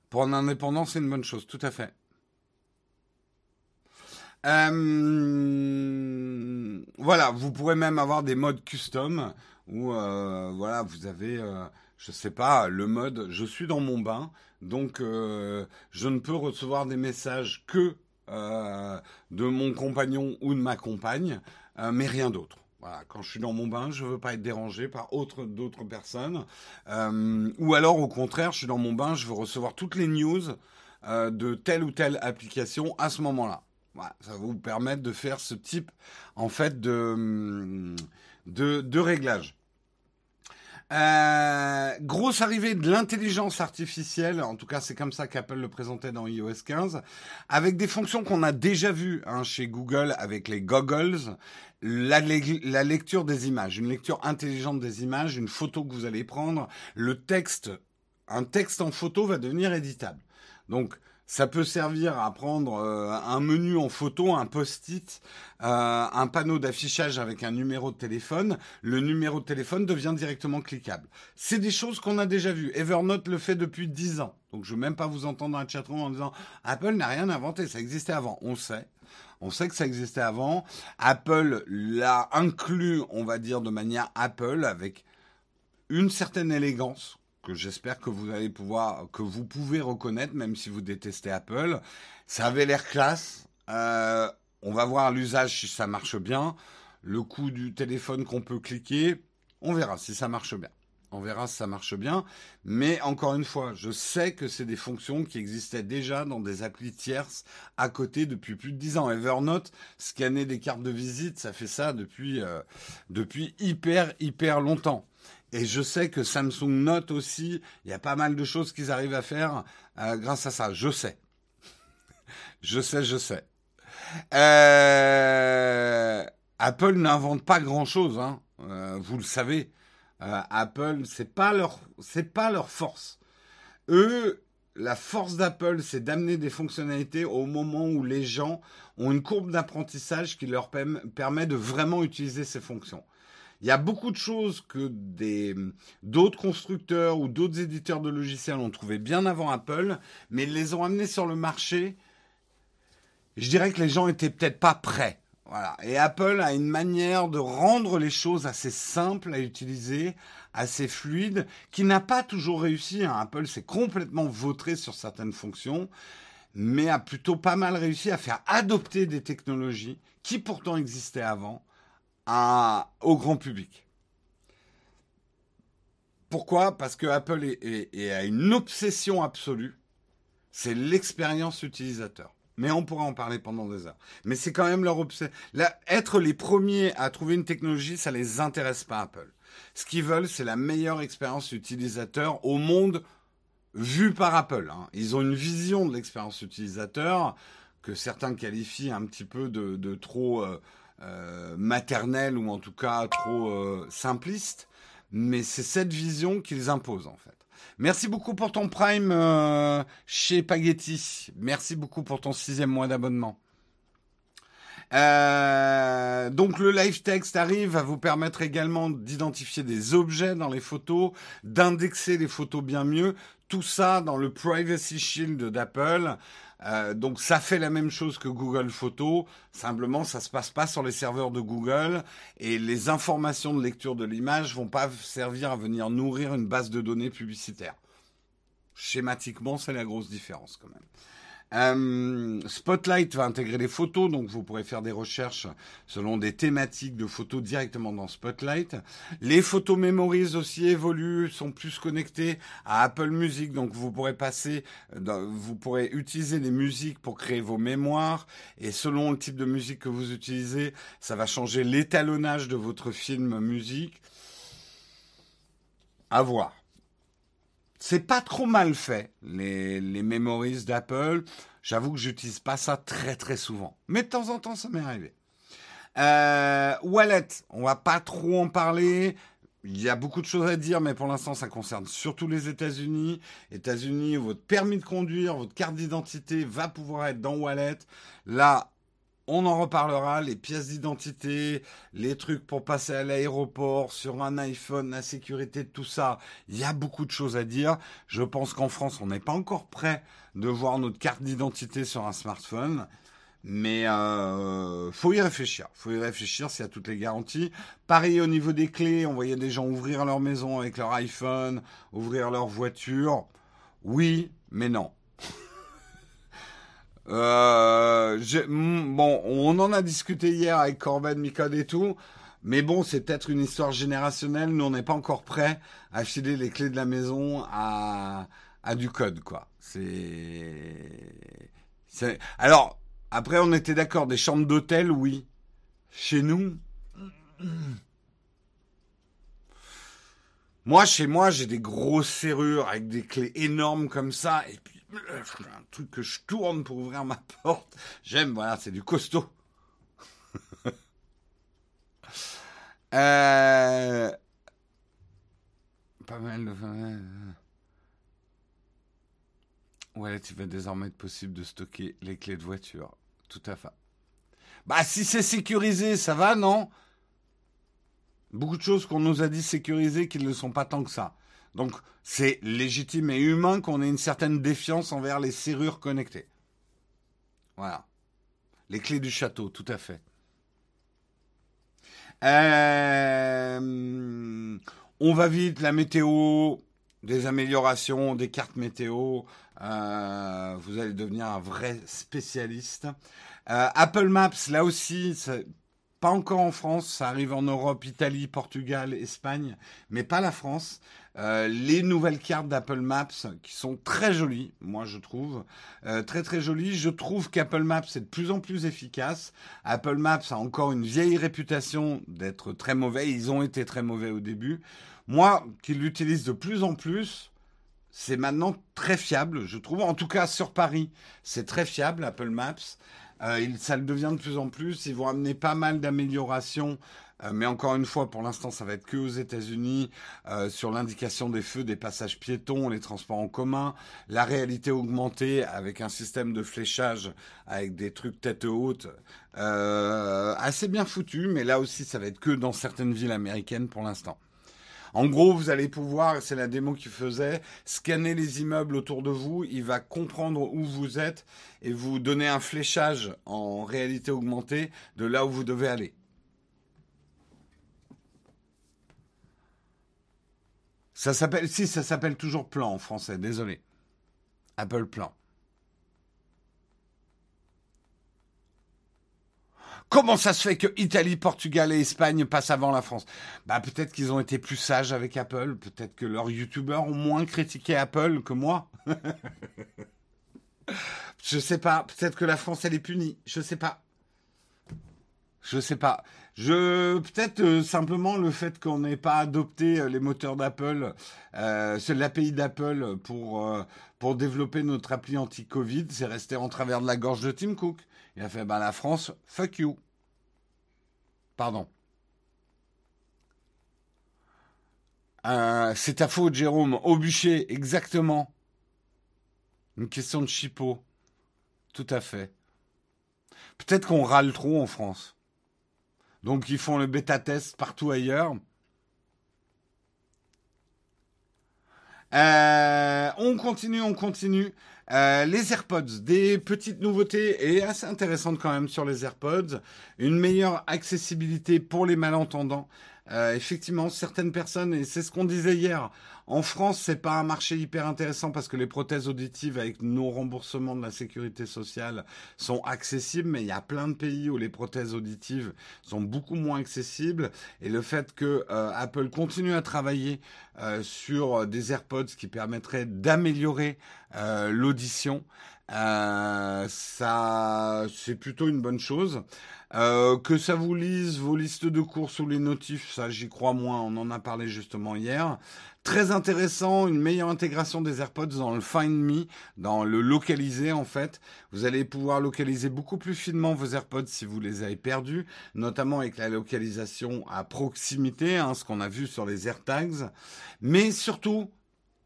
A: Pour un indépendant, c'est une bonne chose, tout à fait. Euh, voilà, vous pourrez même avoir des modes custom où euh, voilà, vous avez, euh, je sais pas, le mode je suis dans mon bain, donc je ne peux recevoir des messages que de mon compagnon ou de ma compagne, mais rien d'autre. Voilà, quand je suis dans mon bain, je ne veux pas être dérangé par autre, d'autres personnes. ou alors, au contraire, je suis dans mon bain, je veux recevoir toutes les news de telle ou telle application à ce moment-là ça va vous permettre de faire ce type en fait de, de, réglage. Euh, grosse arrivée de l'intelligence artificielle, en tout cas c'est comme ça qu'Apple le présentait dans iOS 15, avec des fonctions qu'on a déjà vues hein, chez Google avec les goggles, la, la, lecture des images, une lecture intelligente des images, une photo que vous allez prendre, le texte, un texte en photo va devenir éditable. Donc ça peut servir à prendre euh, un menu en photo, un post-it, euh, un panneau d'affichage avec un numéro de téléphone. Le numéro de téléphone devient directement cliquable. C'est des choses qu'on a déjà vues. Evernote le fait depuis 10 ans. Donc je ne veux même pas vous entendre dans la chatroom en disant Apple n'a rien inventé, ça existait avant. On sait. On sait que ça existait avant. Apple l'a inclus, on va dire, de manière Apple avec une certaine élégance que j'espère que vous allez pouvoir, que vous pouvez reconnaître, même si vous détestez Apple. Ça avait l'air classe. Euh, on va voir l'usage si ça marche bien. Le coût du téléphone qu'on peut cliquer, on verra si ça marche bien. On verra si ça marche bien. Mais encore une fois, je sais que c'est des fonctions qui existaient déjà dans des applis tierces à côté depuis plus de 10 ans. Evernote, scanner des cartes de visite, ça fait ça depuis, euh, depuis hyper, hyper longtemps. Et je sais que Samsung Note aussi, il y a pas mal de choses qu'ils arrivent à faire euh, grâce à ça. Je sais. je sais, je sais. Euh, Apple n'invente pas grand-chose, hein. Euh, vous le savez. Apple, c'est pas leur, pas leur force. Eux, la force d'Apple, c'est d'amener des fonctionnalités au moment où les gens ont une courbe d'apprentissage qui leur permet de vraiment utiliser ces fonctions. Il y a beaucoup de choses que d'autres constructeurs ou d'autres éditeurs de logiciels ont trouvé bien avant Apple, mais ils les ont amenés sur le marché. Je dirais que les gens étaient peut-être pas prêts. Voilà. Et Apple a une manière de rendre les choses assez simples à utiliser, assez fluides, qui n'a pas toujours réussi. Hein. Apple s'est complètement vautré sur certaines fonctions, mais a plutôt pas mal réussi à faire adopter des technologies qui pourtant existaient avant au grand public. Pourquoi? Parce que Apple est, a une obsession absolue, c'est l'expérience utilisateur. Mais on pourra en parler pendant des heures. Mais c'est quand même leur obsession. Être les premiers à trouver une technologie, ça les intéresse pas Apple. Ce qu'ils veulent, c'est la meilleure expérience utilisateur au monde vue par Apple. Hein. Ils ont une vision de l'expérience utilisateur que certains qualifient un petit peu de, trop euh, euh, maternelle ou en tout cas trop euh, simpliste, mais c'est cette vision qu'ils imposent en fait. Merci beaucoup pour ton prime euh, chez Paghetti. Merci beaucoup pour ton sixième mois d'abonnement. donc le live text arrive à vous permettre également d'identifier des objets dans les photos, d'indexer les photos bien mieux. Tout ça dans le Privacy Shield d'Apple. Euh, donc ça fait la même chose que Google Photos, simplement ça se passe pas sur les serveurs de Google et les informations de lecture de l'image vont pas servir à venir nourrir une base de données publicitaire. Schématiquement, c'est la grosse différence quand même. Euh, Spotlight va intégrer les photos, donc vous pourrez faire des recherches selon des thématiques de photos directement dans Spotlight. Les photos Memories aussi évoluent, sont plus connectées à Apple Music, donc vous pourrez passer, vous pourrez utiliser les musiques pour créer vos mémoires, et selon le type de musique que vous utilisez, ça va changer l'étalonnage de votre film musique. À voir. C'est pas trop mal fait, les, les memories d'Apple. J'avoue que j'utilise pas ça très très souvent. Mais de temps en temps, ça m'est arrivé. Euh, wallet, on va pas trop en parler. Il y a beaucoup de choses à dire, mais pour l'instant, ça concerne surtout les États-Unis. États-Unis, votre permis de conduire, votre carte d'identité va pouvoir être dans Wallet. Là, on en reparlera, les pièces d'identité, les trucs pour passer à l'aéroport, sur un iPhone, la sécurité, tout ça. Il y a beaucoup de choses à dire. Je pense qu'en France, on n'est pas encore prêt de voir notre carte d'identité sur un smartphone. Mais euh, faut y réfléchir. Faut y réfléchir s'il y a toutes les garanties. Pareil au niveau des clés, on voyait des gens ouvrir leur maison avec leur iPhone, ouvrir leur voiture. Oui, mais non. Euh, bon, on en a discuté hier avec Corben, Micode et tout. Mais bon, c'est peut-être une histoire générationnelle. Nous, on n'est pas encore prêt à filer les clés de la maison à, à du code, quoi. C'est, alors, après, on était d'accord, des chambres d'hôtel, oui. Chez nous, moi, chez moi, j'ai des grosses serrures avec des clés énormes comme ça, et puis un truc que je tourne pour ouvrir ma porte. J'aime, voilà, c'est du costaud. Euh, pas mal de... Ouais, il va désormais être possible de stocker les clés de voiture. Tout à fait. Bah, si c'est sécurisé, ça va, non? Beaucoup de choses qu'on nous a dit sécurisées qui ne le sont pas tant que ça. Donc c'est légitime et humain qu'on ait une certaine défiance envers les serrures connectées. Voilà. Les clés du château, tout à fait. Euh, on va vite, la météo, des améliorations, des cartes météo. Euh, vous allez devenir un vrai spécialiste. Euh, Apple Maps, là aussi, pas encore en France, ça arrive en Europe, Italie, Portugal, Espagne, mais pas la France. Euh, les nouvelles cartes d'Apple Maps qui sont très jolies, moi je trouve, euh, très très jolies. Je trouve qu'Apple Maps est de plus en plus efficace. Apple Maps a encore une vieille réputation d'être très mauvais. Ils ont été très mauvais au début. Moi, qui l'utilise de plus en plus, c'est maintenant très fiable, je trouve. En tout cas, sur Paris, c'est très fiable, Apple Maps. Euh, ça le devient de plus en plus. Ils vont amener pas mal d'améliorations euh, mais encore une fois, pour l'instant, ça va être que aux États-Unis euh, sur l'indication des feux, des passages piétons, les transports en commun, la réalité augmentée avec un système de fléchage avec des trucs tête haute, assez bien foutu. Mais là aussi, ça va être que dans certaines villes américaines pour l'instant. En gros, vous allez pouvoir, c'est la démo qu'il faisait, scanner les immeubles autour de vous. Il va comprendre où vous êtes et vous donner un fléchage en réalité augmentée de là où vous devez aller. Ça s'appelle, si, ça s'appelle toujours plan en français, désolé. Apple Plan. Comment ça se fait que Italie, Portugal et Espagne passent avant la France? Bah peut-être qu'ils ont été plus sages avec Apple, peut-être que leurs youtubeurs ont moins critiqué Apple que moi. je sais pas, peut-être que la France elle est punie, je sais pas. Je sais pas. Je peut-être euh, simplement le fait qu'on n'ait pas adopté euh, les moteurs d'Apple, euh, l'API d'Apple pour euh, pour développer notre appli anti-Covid, c'est resté en travers de la gorge de Tim Cook. Il a fait bah la France, fuck you. Pardon. c'est ta faute, Jérôme. Au bûcher, exactement. Une question de chipot. Tout à fait. Peut-être qu'on râle trop en France. Donc ils font le bêta test partout ailleurs. Euh, on continue, on continue. Euh, les AirPods, des petites nouveautés et assez intéressantes quand même sur les AirPods. Une meilleure accessibilité pour les malentendants Euh, effectivement, certaines personnes, et c'est ce qu'on disait hier, en France, c'est pas un marché hyper intéressant parce que les prothèses auditives avec nos remboursements de la sécurité sociale sont accessibles, mais il y a plein de pays où les prothèses auditives sont beaucoup moins accessibles. Et le fait que euh, Apple continue à travailler euh, sur des AirPods qui permettraient d'améliorer l'audition, ça, c'est plutôt une bonne chose. Euh, que ça vous lise vos listes de courses ou les notifs, ça j'y crois moins, on en a parlé justement hier. Très intéressant, une meilleure intégration des AirPods dans le Find Me, dans le localiser en fait. Vous allez pouvoir localiser beaucoup plus finement vos AirPods si vous les avez perdus, notamment avec la localisation à proximité, hein, ce qu'on a vu sur les AirTags. Mais surtout,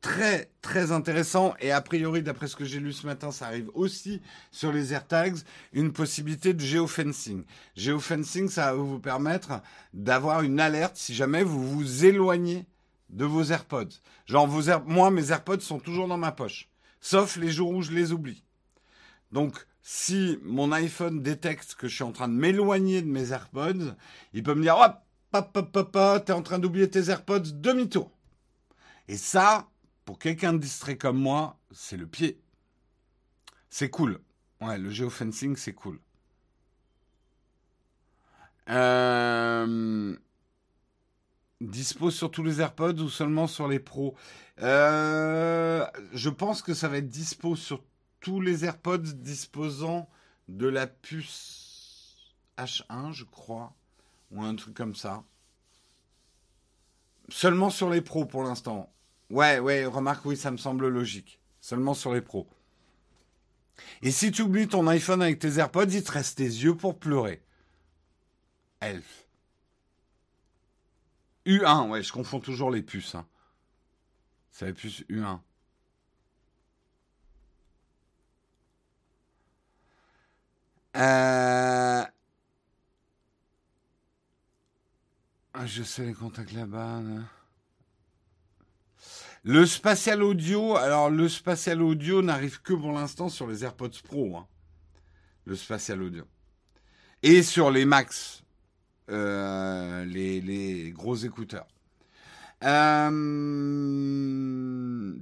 A: très très intéressant et a priori d'après ce que j'ai lu ce matin ça arrive aussi sur les AirTags une possibilité de géofencing. Géofencing ça va vous permettre d'avoir une alerte si jamais vous vous éloignez de vos AirPods. Genre vos moi mes AirPods sont toujours dans ma poche sauf les jours où je les oublie. Donc si mon iPhone détecte que je suis en train de m'éloigner de mes AirPods, il peut me dire hop hop hop hop, hop t'es en train d'oublier tes AirPods demi-tour. Et ça, pour quelqu'un de distrait comme moi, c'est le pied. C'est cool. Ouais, le geofencing, c'est cool. Euh... Dispo sur tous les AirPods ou seulement sur les pros euh, Je pense que ça va être dispo sur tous les AirPods disposant de la puce H1, je crois, ou un truc comme ça. Seulement sur les pros pour l'instant. Ouais, ouais, remarque, oui, ça me semble logique. Seulement sur les pros. Et si tu oublies ton iPhone avec tes AirPods, il te reste tes yeux pour pleurer. Elf. U1, ouais, je confonds toujours les puces. Hein. C'est la puce U1. Euh... Ah, je sais les contacts là-bas. Le spatial audio, alors le spatial audio n'arrive que pour l'instant sur les AirPods Pro. Hein. Le spatial audio. Et sur les Max, euh, les, gros écouteurs. Euh,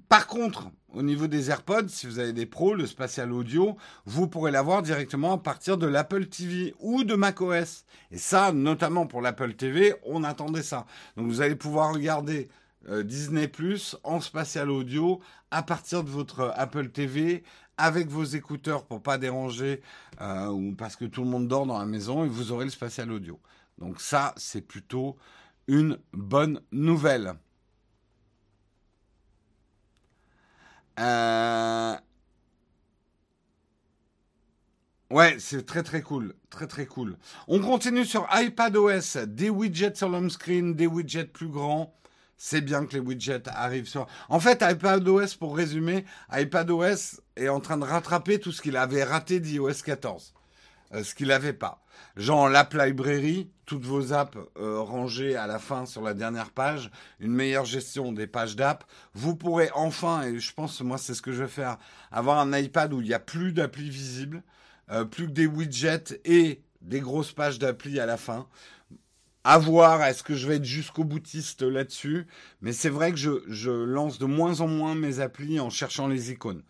A: par contre, au niveau des AirPods, si vous avez des pros, le spatial audio, vous pourrez l'avoir directement à partir de l'Apple TV ou de macOS. Et ça, notamment pour l'Apple TV, on attendait ça. Donc vous allez pouvoir regarder euh, Disney Plus en spatial audio à partir de votre Apple TV avec vos écouteurs pour pas déranger ou parce que tout le monde dort dans la maison et vous aurez le spatial audio. Donc ça, c'est plutôt une bonne nouvelle. Euh, ouais, c'est très très cool, très très cool. On continue sur iPadOS, des widgets sur l'home screen, des widgets plus grands c'est bien que les widgets arrivent sur. En fait, iPadOS, pour résumer, iPadOS est en train de rattraper tout ce qu'il avait raté d'iOS 14. Euh, ce qu'il n'avait pas. Genre l'App Library, toutes vos apps euh, rangées à la fin sur la dernière page, une meilleure gestion des pages d'app. Vous pourrez enfin, et je pense moi c'est ce que je vais faire, avoir un iPad où il n'y a plus d'appli visibles, euh, plus que des widgets et des grosses pages d'appli à la fin. À voir, est-ce que je vais être jusqu'au boutiste là-dessus Mais c'est vrai que je, lance de moins en moins mes applis en cherchant les icônes.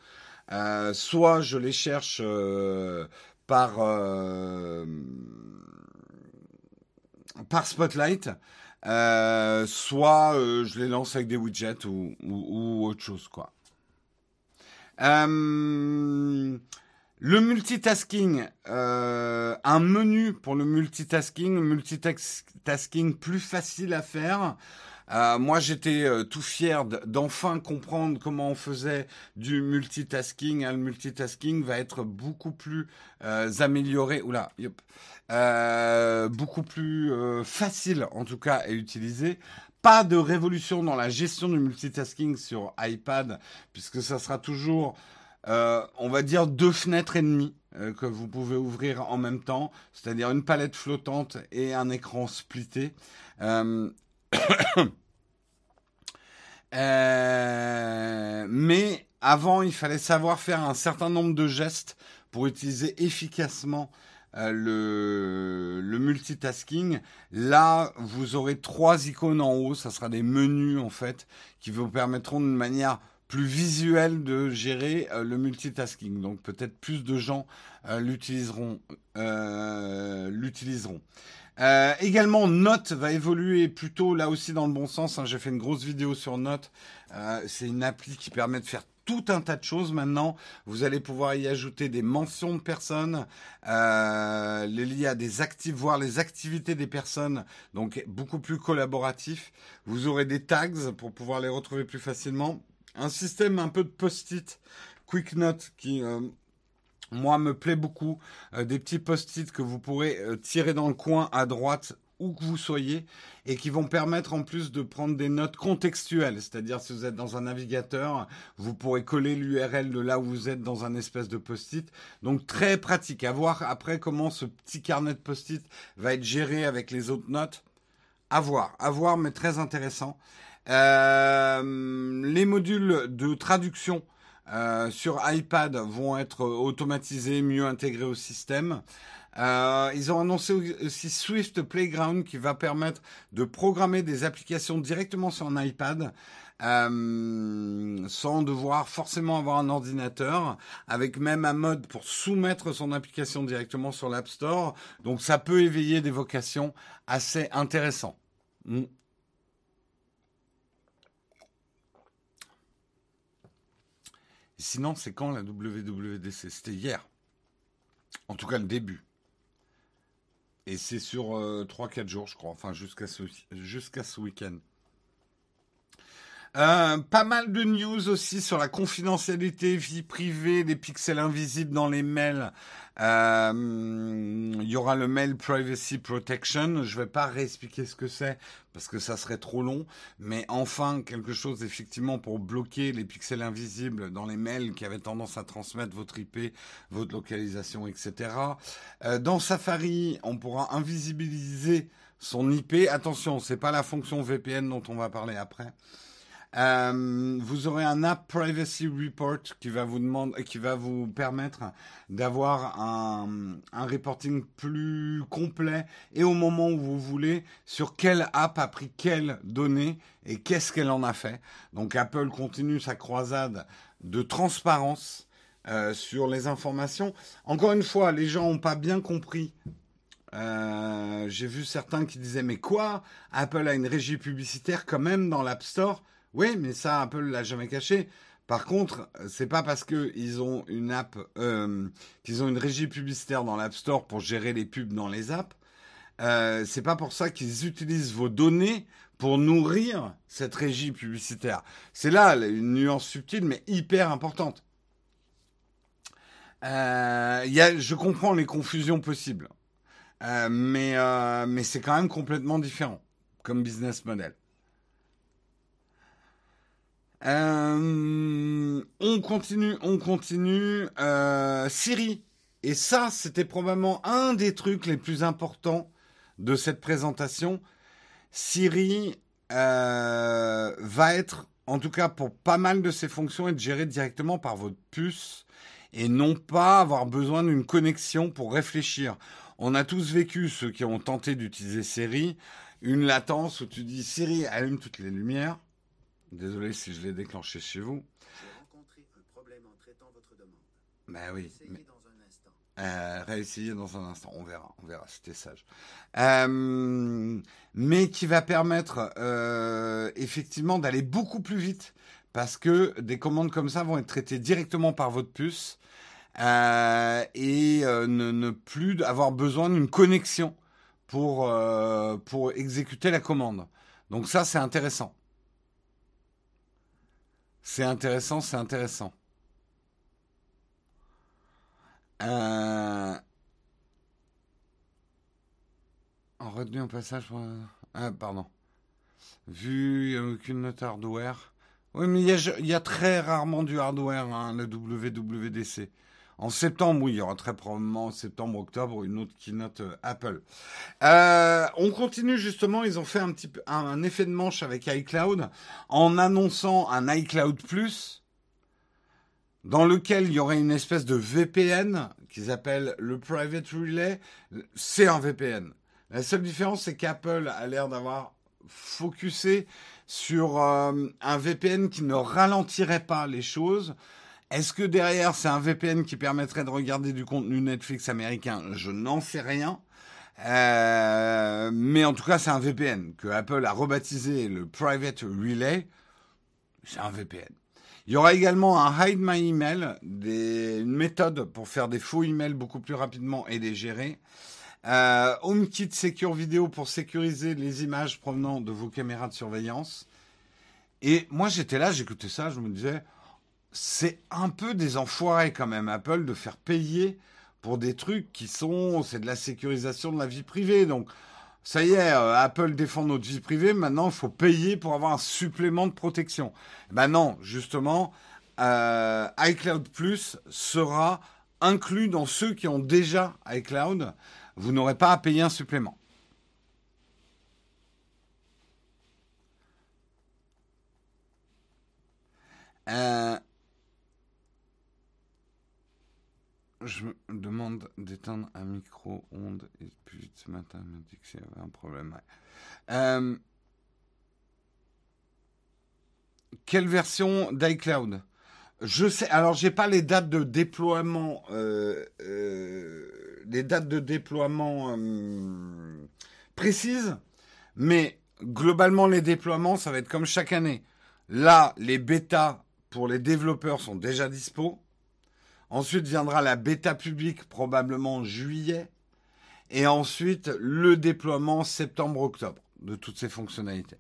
A: Euh, soit je les cherche par, euh, par Spotlight, soit je les lance avec des widgets ou, ou autre chose, quoi. Le multitasking, euh, un menu pour le multitasking, multitasking plus facile à faire. Euh, moi, j'étais euh, tout fier d'enfin comprendre comment on faisait du multitasking. le multitasking va être beaucoup plus amélioré. Oula, beaucoup plus facile en tout cas à utiliser. Pas de révolution dans la gestion du multitasking sur iPad, puisque ça sera toujours euh, on va dire deux fenêtres et demie euh, que vous pouvez ouvrir en même temps, c'est-à-dire une palette flottante et un écran splitté. Euh, mais avant, il fallait savoir faire un certain nombre de gestes pour utiliser efficacement euh, le, multitasking. Là, vous aurez trois icônes en haut. Ça sera des menus en fait qui vous permettront d'une manière plus visuelle de gérer euh, le multitasking. Donc peut-être plus de gens euh, l'utiliseront. Euh, également, Note va évoluer plutôt là aussi dans le bon sens. Hein. J'ai fait une grosse vidéo sur Note. Euh, c'est une appli qui permet de faire tout un tas de choses maintenant. Vous allez pouvoir y ajouter des mentions de personnes, euh, les lier à des actifs, voir les activités des personnes, donc beaucoup plus collaboratif. Vous aurez des tags pour pouvoir les retrouver plus facilement. Un système un peu de post-it, quick note qui euh, moi, me plaît beaucoup. Euh, des petits post-it que vous pourrez euh, tirer dans le coin à droite où que vous soyez et qui vont permettre en plus de prendre des notes contextuelles. C'est-à-dire si vous êtes dans un navigateur, vous pourrez coller l'URL de là où vous êtes dans un espèce de post-it. Donc très pratique. À voir après comment ce petit carnet de post-it va être géré avec les autres notes. À voir, à voir, mais très intéressant. Euh, les modules de traduction euh, sur iPad vont être automatisés, mieux intégrés au système. Euh, ils ont annoncé aussi Swift Playground qui va permettre de programmer des applications directement sur un iPad. Euh, sans devoir forcément avoir un ordinateur, avec même un mode pour soumettre son application directement sur l'App Store. Donc ça peut éveiller des vocations assez intéressantes. Mm. Sinon, c'est quand la WWDC C'était hier. En tout cas, le début. Et c'est sur 3-4 euh, jours, je crois. Enfin, jusqu'à ce week-end. Euh, pas mal de news aussi sur la confidentialité, vie privée, les pixels invisibles dans les mails. Euh, il y aura le Mail Privacy Protection. Je vais pas réexpliquer ce que c'est parce que ça serait trop long. Mais enfin, quelque chose effectivement pour bloquer les pixels invisibles dans les mails qui avaient tendance à transmettre votre IP, votre localisation, etc. Euh, dans Safari, on pourra invisibiliser son IP. Attention, c'est pas la fonction VPN dont on va parler après. Euh, vous aurez un App Privacy Report qui va vous demander, qui va vous permettre d'avoir un, un, reporting plus complet et au moment où vous voulez sur quelle app a pris quelles données et qu'est-ce qu'elle en a fait. Donc Apple continue sa croisade de transparence euh, sur les informations. Encore une fois, les gens n'ont pas bien compris euh, j'ai vu certains qui disaient mais quoi? Apple a une régie publicitaire quand même dans l'App Store? Oui, mais ça, Apple l'a jamais caché. Par contre, c'est pas parce qu'ils ont une app, euh, qu'ils ont une régie publicitaire dans l'App Store pour gérer les pubs dans les apps. Euh, c'est pas pour ça qu'ils utilisent vos données pour nourrir cette régie publicitaire. C'est là une nuance subtile mais hyper importante. Euh, je comprends les confusions possibles, euh, euh, mais c'est quand même complètement différent comme business model. Euh, on continue, on continue. Euh, Siri. Et ça, c'était probablement un des trucs les plus importants de cette présentation. Siri euh, va être, en tout cas pour pas mal de ses fonctions, être gérée directement par votre puce et non pas avoir besoin d'une connexion pour réfléchir. On a tous vécu, ceux qui ont tenté d'utiliser Siri, une latence où tu dis Siri allume toutes les lumières Désolé si je l'ai déclenché chez vous. J'ai rencontré un problème en traitant votre demande. Ben oui. Mais... Dans un instant. Euh, réessayer dans un instant, on verra, on verra, c'était sage. Euh, mais qui va permettre euh, effectivement d'aller beaucoup plus vite parce que des commandes comme ça vont être traitées directement par votre puce euh, et ne, ne, plus avoir besoin d'une connexion pour, pour exécuter la commande. Donc ça, c'est intéressant. C'est intéressant, c'est intéressant. Euh... En retenu un passage pour... Ah, pardon. Vu, aucune note hardware. Oui, mais il y, a, très rarement du hardware, hein, le WWDC. En septembre, oui, il y aura très probablement en septembre, octobre une autre keynote euh, Apple. Euh, on continue justement, ils ont fait un effet de manche avec iCloud en annonçant un iCloud Plus. dans lequel il y aurait une espèce de VPN qu'ils appellent le Private Relay. C'est un VPN. La seule différence, c'est qu'Apple a l'air d'avoir focusé sur euh, un VPN qui ne ralentirait pas les choses. Est-ce que derrière, c'est un VPN qui permettrait de regarder du contenu Netflix américain? Je n'en sais rien. Euh, mais en tout cas, c'est un VPN que Apple a rebaptisé le Private Relay. C'est un VPN. Il y aura également un Hide My Email, des, une méthode pour faire des faux emails beaucoup plus rapidement et les gérer. Euh, HomeKit Secure Vidéo pour sécuriser les images provenant de vos caméras de surveillance. Et moi, j'étais là, j'écoutais ça, je me disais, c'est un peu des enfoirés quand même, Apple, de faire payer pour des trucs qui sont, c'est de la sécurisation de la vie privée. Donc, ça y est, euh, Apple défend notre vie privée, maintenant il faut payer pour avoir un supplément de protection. Ben non, justement, euh, iCloud Plus sera inclus dans ceux qui ont déjà iCloud. Vous n'aurez pas à payer un supplément. Euh, je me demande d'éteindre un micro-ondes et vite ce matin, il m'a dit qu'il y avait un problème. Euh, quelle version d'iCloud? Je sais. Alors, j'ai pas les dates de déploiement. Euh, euh, les dates de déploiement précises, mais globalement, les déploiements, ça va être comme chaque année. Là, les bêtas pour les développeurs sont déjà dispo. Ensuite viendra la bêta publique probablement en juillet. Et ensuite le déploiement septembre-octobre de toutes ces fonctionnalités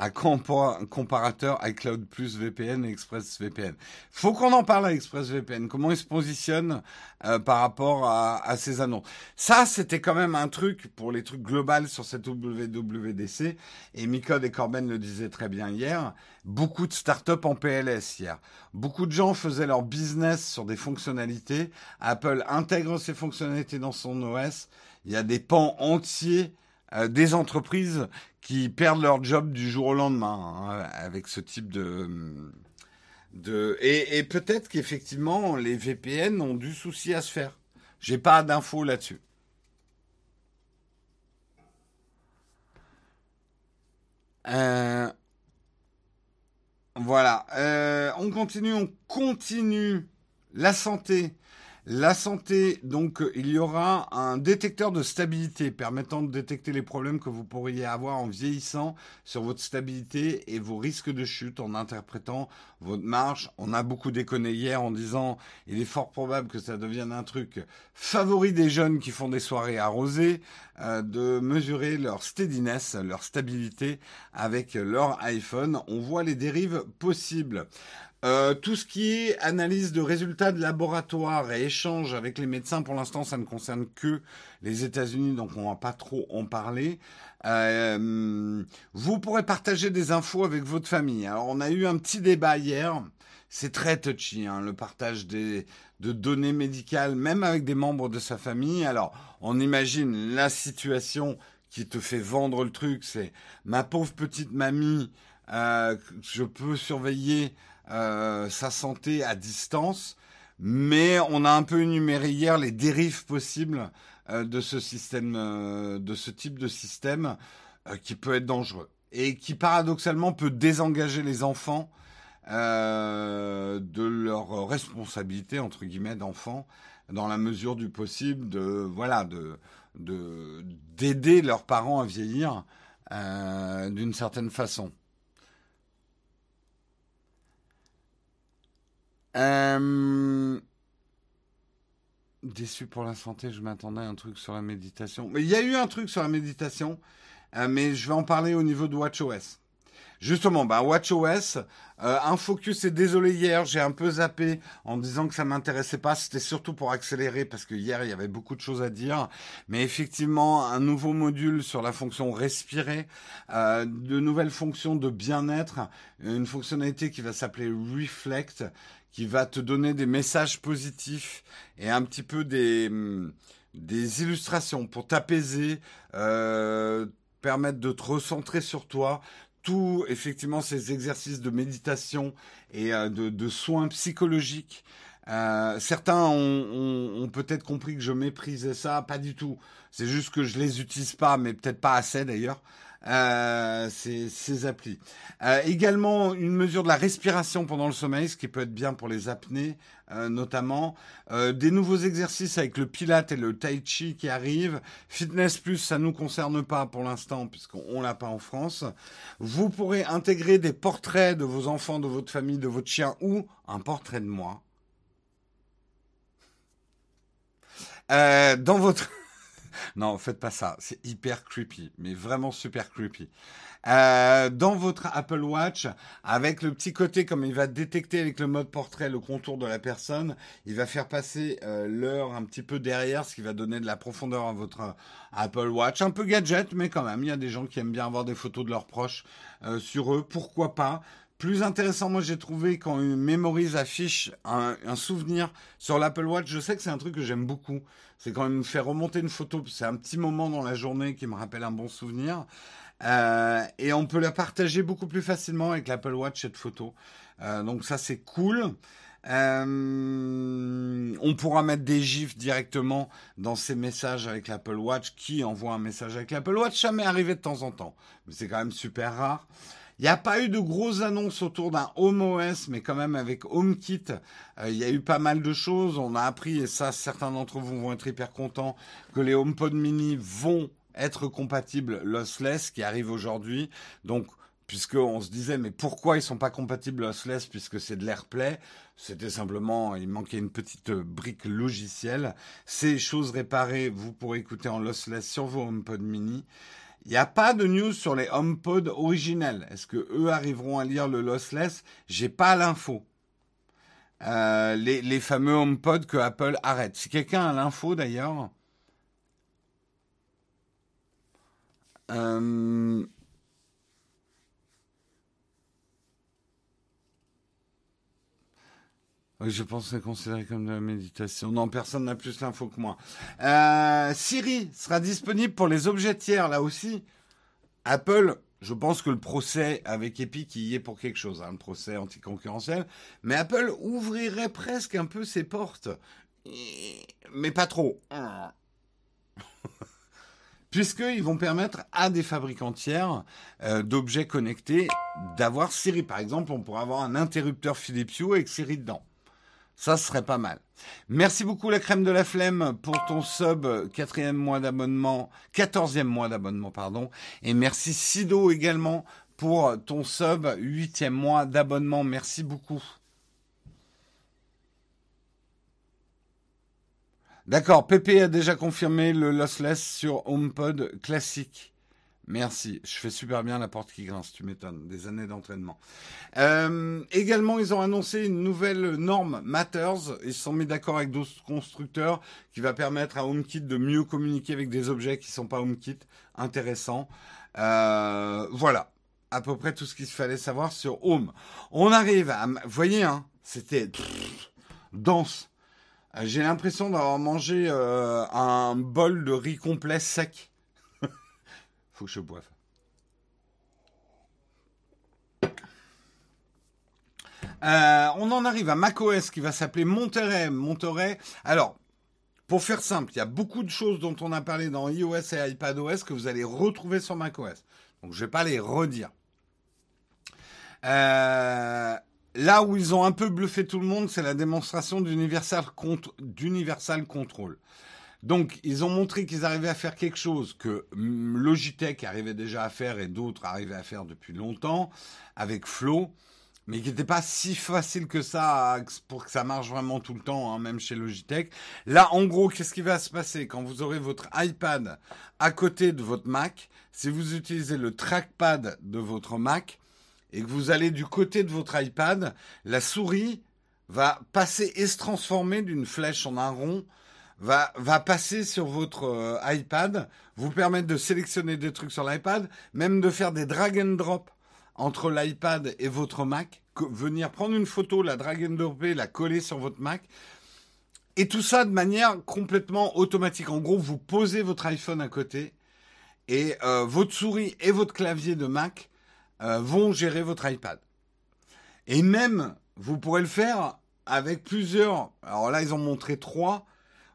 A: à comparateur iCloud plus VPN et ExpressVPN. Faut qu'on en parle à ExpressVPN. Comment il se positionne euh, par rapport à, ces annonces? Ça, c'était quand même un truc pour les trucs globaux sur cette WWDC. Et Micode et Corben le disaient très bien hier. Beaucoup de startups en PLS hier. Beaucoup de gens faisaient leur business sur des fonctionnalités. Apple intègre ces fonctionnalités dans son OS. Il y a des pans entiers des entreprises qui perdent leur job du jour au lendemain hein, avec ce type de de et, peut-être qu'effectivement les VPN ont du souci à se faire. J'ai pas d'infos là-dessus. Euh, voilà. Euh, on continue, on continue. La santé. La santé, donc il y aura un détecteur de stabilité permettant de détecter les problèmes que vous pourriez avoir en vieillissant sur votre stabilité et vos risques de chute en interprétant votre marge. On a beaucoup déconné hier en disant il est fort probable que ça devienne un truc favori des jeunes qui font des soirées arrosées, euh, de mesurer leur steadiness, leur stabilité avec leur iPhone. On voit les dérives possibles. Euh, tout ce qui est analyse de résultats de laboratoire et échange avec les médecins, pour l'instant, ça ne concerne que les États-Unis, donc on va pas trop en parler. Euh, vous pourrez partager des infos avec votre famille. Alors, on a eu un petit débat hier. C'est très touchy, hein, le partage des, de données médicales, même avec des membres de sa famille. Alors, on imagine la situation qui te fait vendre le truc, c'est ma pauvre petite mamie, euh, je peux surveiller sa santé à distance, mais on a un peu énuméré hier les dérives possibles euh, de ce système, euh, de ce type de système qui peut être dangereux et qui paradoxalement peut désengager les enfants de leur responsabilité entre guillemets d'enfants dans la mesure du possible de voilà de d'aider leurs parents à vieillir d'une certaine façon. Euh, déçu pour la santé, je m'attendais à un truc sur la méditation. Mais il y a eu un truc sur la méditation, euh, mais je vais en parler au niveau de WatchOS. Justement, bah, WatchOS, euh, un focus est désolé hier, j'ai un peu zappé en disant que ça m'intéressait pas. C'était surtout pour accélérer parce que hier il y avait beaucoup de choses à dire. Mais effectivement, un nouveau module sur la fonction respirer, euh, de nouvelles fonctions de bien-être, une fonctionnalité qui va s'appeler Reflect, qui va te donner des messages positifs et un petit peu des des illustrations pour t'apaiser, euh, permettre de te recentrer sur toi, tous effectivement ces exercices de méditation et euh, de, soins psychologiques. Euh, certains ont, peut-être compris que je méprisais ça, pas du tout. C'est juste que je les utilise pas, mais peut-être pas assez d'ailleurs. Euh, ces, ces, applis. Euh, également une mesure de la respiration pendant le sommeil, ce qui peut être bien pour les apnées euh, notamment. Euh, des nouveaux exercices avec le Pilate et le Tai Chi qui arrivent. Fitness Plus, ça nous concerne pas pour l'instant puisqu'on l'a pas en France. Vous pourrez intégrer des portraits de vos enfants, de votre famille, de votre chien ou un portrait de moi. Euh, dans votre non, faites pas ça. C'est hyper creepy, mais vraiment super creepy. Euh, dans votre Apple Watch, avec le petit côté comme il va détecter avec le mode portrait le contour de la personne, il va faire passer euh, l'heure un petit peu derrière, ce qui va donner de la profondeur à votre Apple Watch. Un peu gadget, mais quand même, il y a des gens qui aiment bien avoir des photos de leurs proches euh, sur eux. Pourquoi pas plus intéressant, moi j'ai trouvé quand une Memories affiche un, souvenir sur l'Apple Watch. Je sais que c'est un truc que j'aime beaucoup. C'est quand me faire remonter une photo. C'est un petit moment dans la journée qui me rappelle un bon souvenir. Euh, et on peut la partager beaucoup plus facilement avec l'Apple Watch cette photo. Euh, donc ça c'est cool. Euh, on pourra mettre des gifs directement dans ces messages avec l'Apple Watch. Qui envoie un message avec l'Apple Watch? Ça m'est arrivé de temps en temps, mais c'est quand même super rare. Il n'y a pas eu de grosses annonces autour d'un Home OS, mais quand même avec HomeKit, euh, il y a eu pas mal de choses. On a appris, et ça, certains d'entre vous vont être hyper contents, que les HomePod mini vont être compatibles lossless, qui arrive aujourd'hui. Donc, puisqu'on se disait, mais pourquoi ils sont pas compatibles lossless, puisque c'est de l'AirPlay? C'était simplement, il manquait une petite brique logicielle. Ces choses réparées, vous pourrez écouter en lossless sur vos HomePod mini. Il n'y a pas de news sur les HomePod originels. Est-ce que eux arriveront à lire le lossless? J'ai pas l'info. Euh, les, fameux HomePod que Apple arrête. Si quelqu'un a l'info d'ailleurs. Euh, je pense que c'est considéré comme de la méditation. Non, personne n'a plus l'info que moi. Euh, Siri sera disponible pour les objets tiers, là aussi. Apple, je pense que le procès avec Epic y est pour quelque chose, hein, le procès anticoncurrentiel. Mais Apple ouvrirait presque un peu ses portes. Mais pas trop. Puisqu'ils vont permettre à des fabricants tiers euh, d'objets connectés d'avoir Siri. Par exemple, on pourrait avoir un interrupteur Philips avec Siri dedans. Ça serait pas mal. Merci beaucoup la crème de la flemme pour ton sub, quatrième mois d'abonnement, quatorzième mois d'abonnement, pardon. Et merci Sido également pour ton sub, huitième mois d'abonnement. Merci beaucoup. D'accord, Pépé a déjà confirmé le lossless sur HomePod classique. Merci. Je fais super bien la porte qui grince, tu m'étonnes. Des années d'entraînement. Euh, également, ils ont annoncé une nouvelle norme Matters. Ils se sont mis d'accord avec d'autres constructeurs qui va permettre à HomeKit de mieux communiquer avec des objets qui ne sont pas HomeKit. Intéressant. Euh, voilà. À peu près tout ce qu'il fallait savoir sur Home. On arrive à... Vous voyez, hein, c'était dense. Euh, j'ai l'impression d'avoir mangé un bol de riz complet sec je boive. Euh, on en arrive à macOS qui va s'appeler Monterey. Monterey. Alors, pour faire simple, il y a beaucoup de choses dont on a parlé dans iOS et iPadOS que vous allez retrouver sur macOS. Donc, je vais pas les redire. Euh, là où ils ont un peu bluffé tout le monde, c'est la démonstration d'Universal Control. Donc, ils ont montré qu'ils arrivaient à faire quelque chose que Logitech arrivait déjà à faire et d'autres arrivaient à faire depuis longtemps avec Flow, mais qui n'était pas si facile que ça pour que ça marche vraiment tout le temps, hein, même chez Logitech. Là, en gros, qu'est-ce qui va se passer quand vous aurez votre iPad à côté de votre Mac? Si vous utilisez le trackpad de votre Mac et que vous allez du côté de votre iPad, la souris va passer et se transformer d'une flèche en un rond va, passer sur votre euh, iPad, vous permettre de sélectionner des trucs sur l'iPad, même de faire des drag and drop entre l'iPad et votre Mac, venir prendre une photo, la drag and dropper, la coller sur votre Mac. Et tout ça de manière complètement automatique. En gros, vous posez votre iPhone à côté et euh, votre souris et votre clavier de Mac vont gérer votre iPad. Et même, vous pourrez le faire avec plusieurs. Alors là, ils ont montré trois.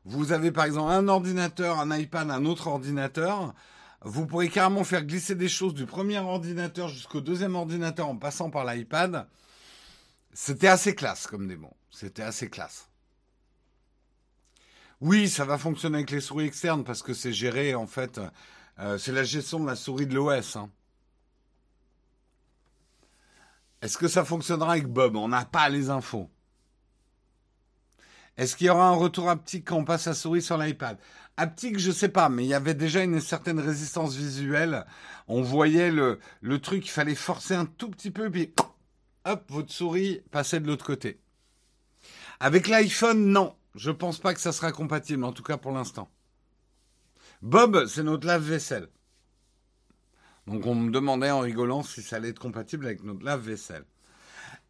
A: Vous avez par exemple un ordinateur, un iPad, un autre ordinateur. Vous pourrez carrément faire glisser des choses du premier ordinateur jusqu'au deuxième ordinateur en passant par l'iPad. C'était assez classe comme démon. C'était assez classe. Oui, ça va fonctionner avec les souris externes parce que c'est géré en fait. Euh, c'est la gestion de la souris de l'OS. Hein. Est-ce que ça fonctionnera avec Bob? On n'a pas les infos. Est-ce qu'il y aura un retour haptique quand on passe la souris sur l'iPad? Haptique, je sais pas, mais il y avait déjà une certaine résistance visuelle. On voyait le, le truc, il fallait forcer un tout petit peu, puis hop, votre souris passait de l'autre côté. Avec l'iPhone, non. Je pense pas que ça sera compatible, en tout cas pour l'instant. Bob, c'est notre lave-vaisselle. Donc on me demandait en rigolant si ça allait être compatible avec notre lave-vaisselle.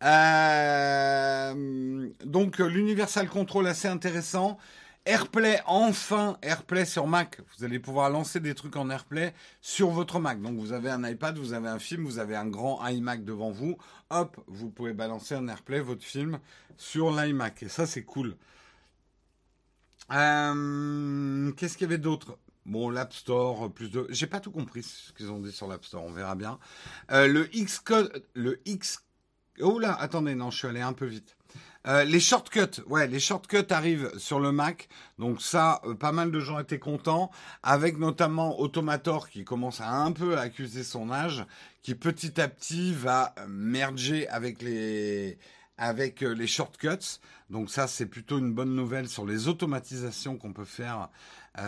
A: Euh, donc l'Universal Control assez intéressant. AirPlay, enfin AirPlay sur Mac. Vous allez pouvoir lancer des trucs en AirPlay sur votre Mac. Donc vous avez un iPad, vous avez un film, vous avez un grand iMac devant vous. Hop, vous pouvez balancer en AirPlay votre film sur l'iMac. Et ça c'est cool. Euh, qu'est-ce qu'il y avait d'autre? Bon, l'App Store, plus de. J'ai pas tout compris ce qu'ils ont dit sur l'App Store, on verra bien. Euh, le Xcode, le X Oh là, attendez, non, je suis allé un peu vite. Euh, les shortcuts, ouais, les shortcuts arrivent sur le Mac, donc ça, euh, pas mal de gens étaient contents, avec notamment Automator qui commence à un peu accuser son âge, qui petit à petit va merger avec les avec euh, les shortcuts. Donc ça, c'est plutôt une bonne nouvelle sur les automatisations qu'on peut faire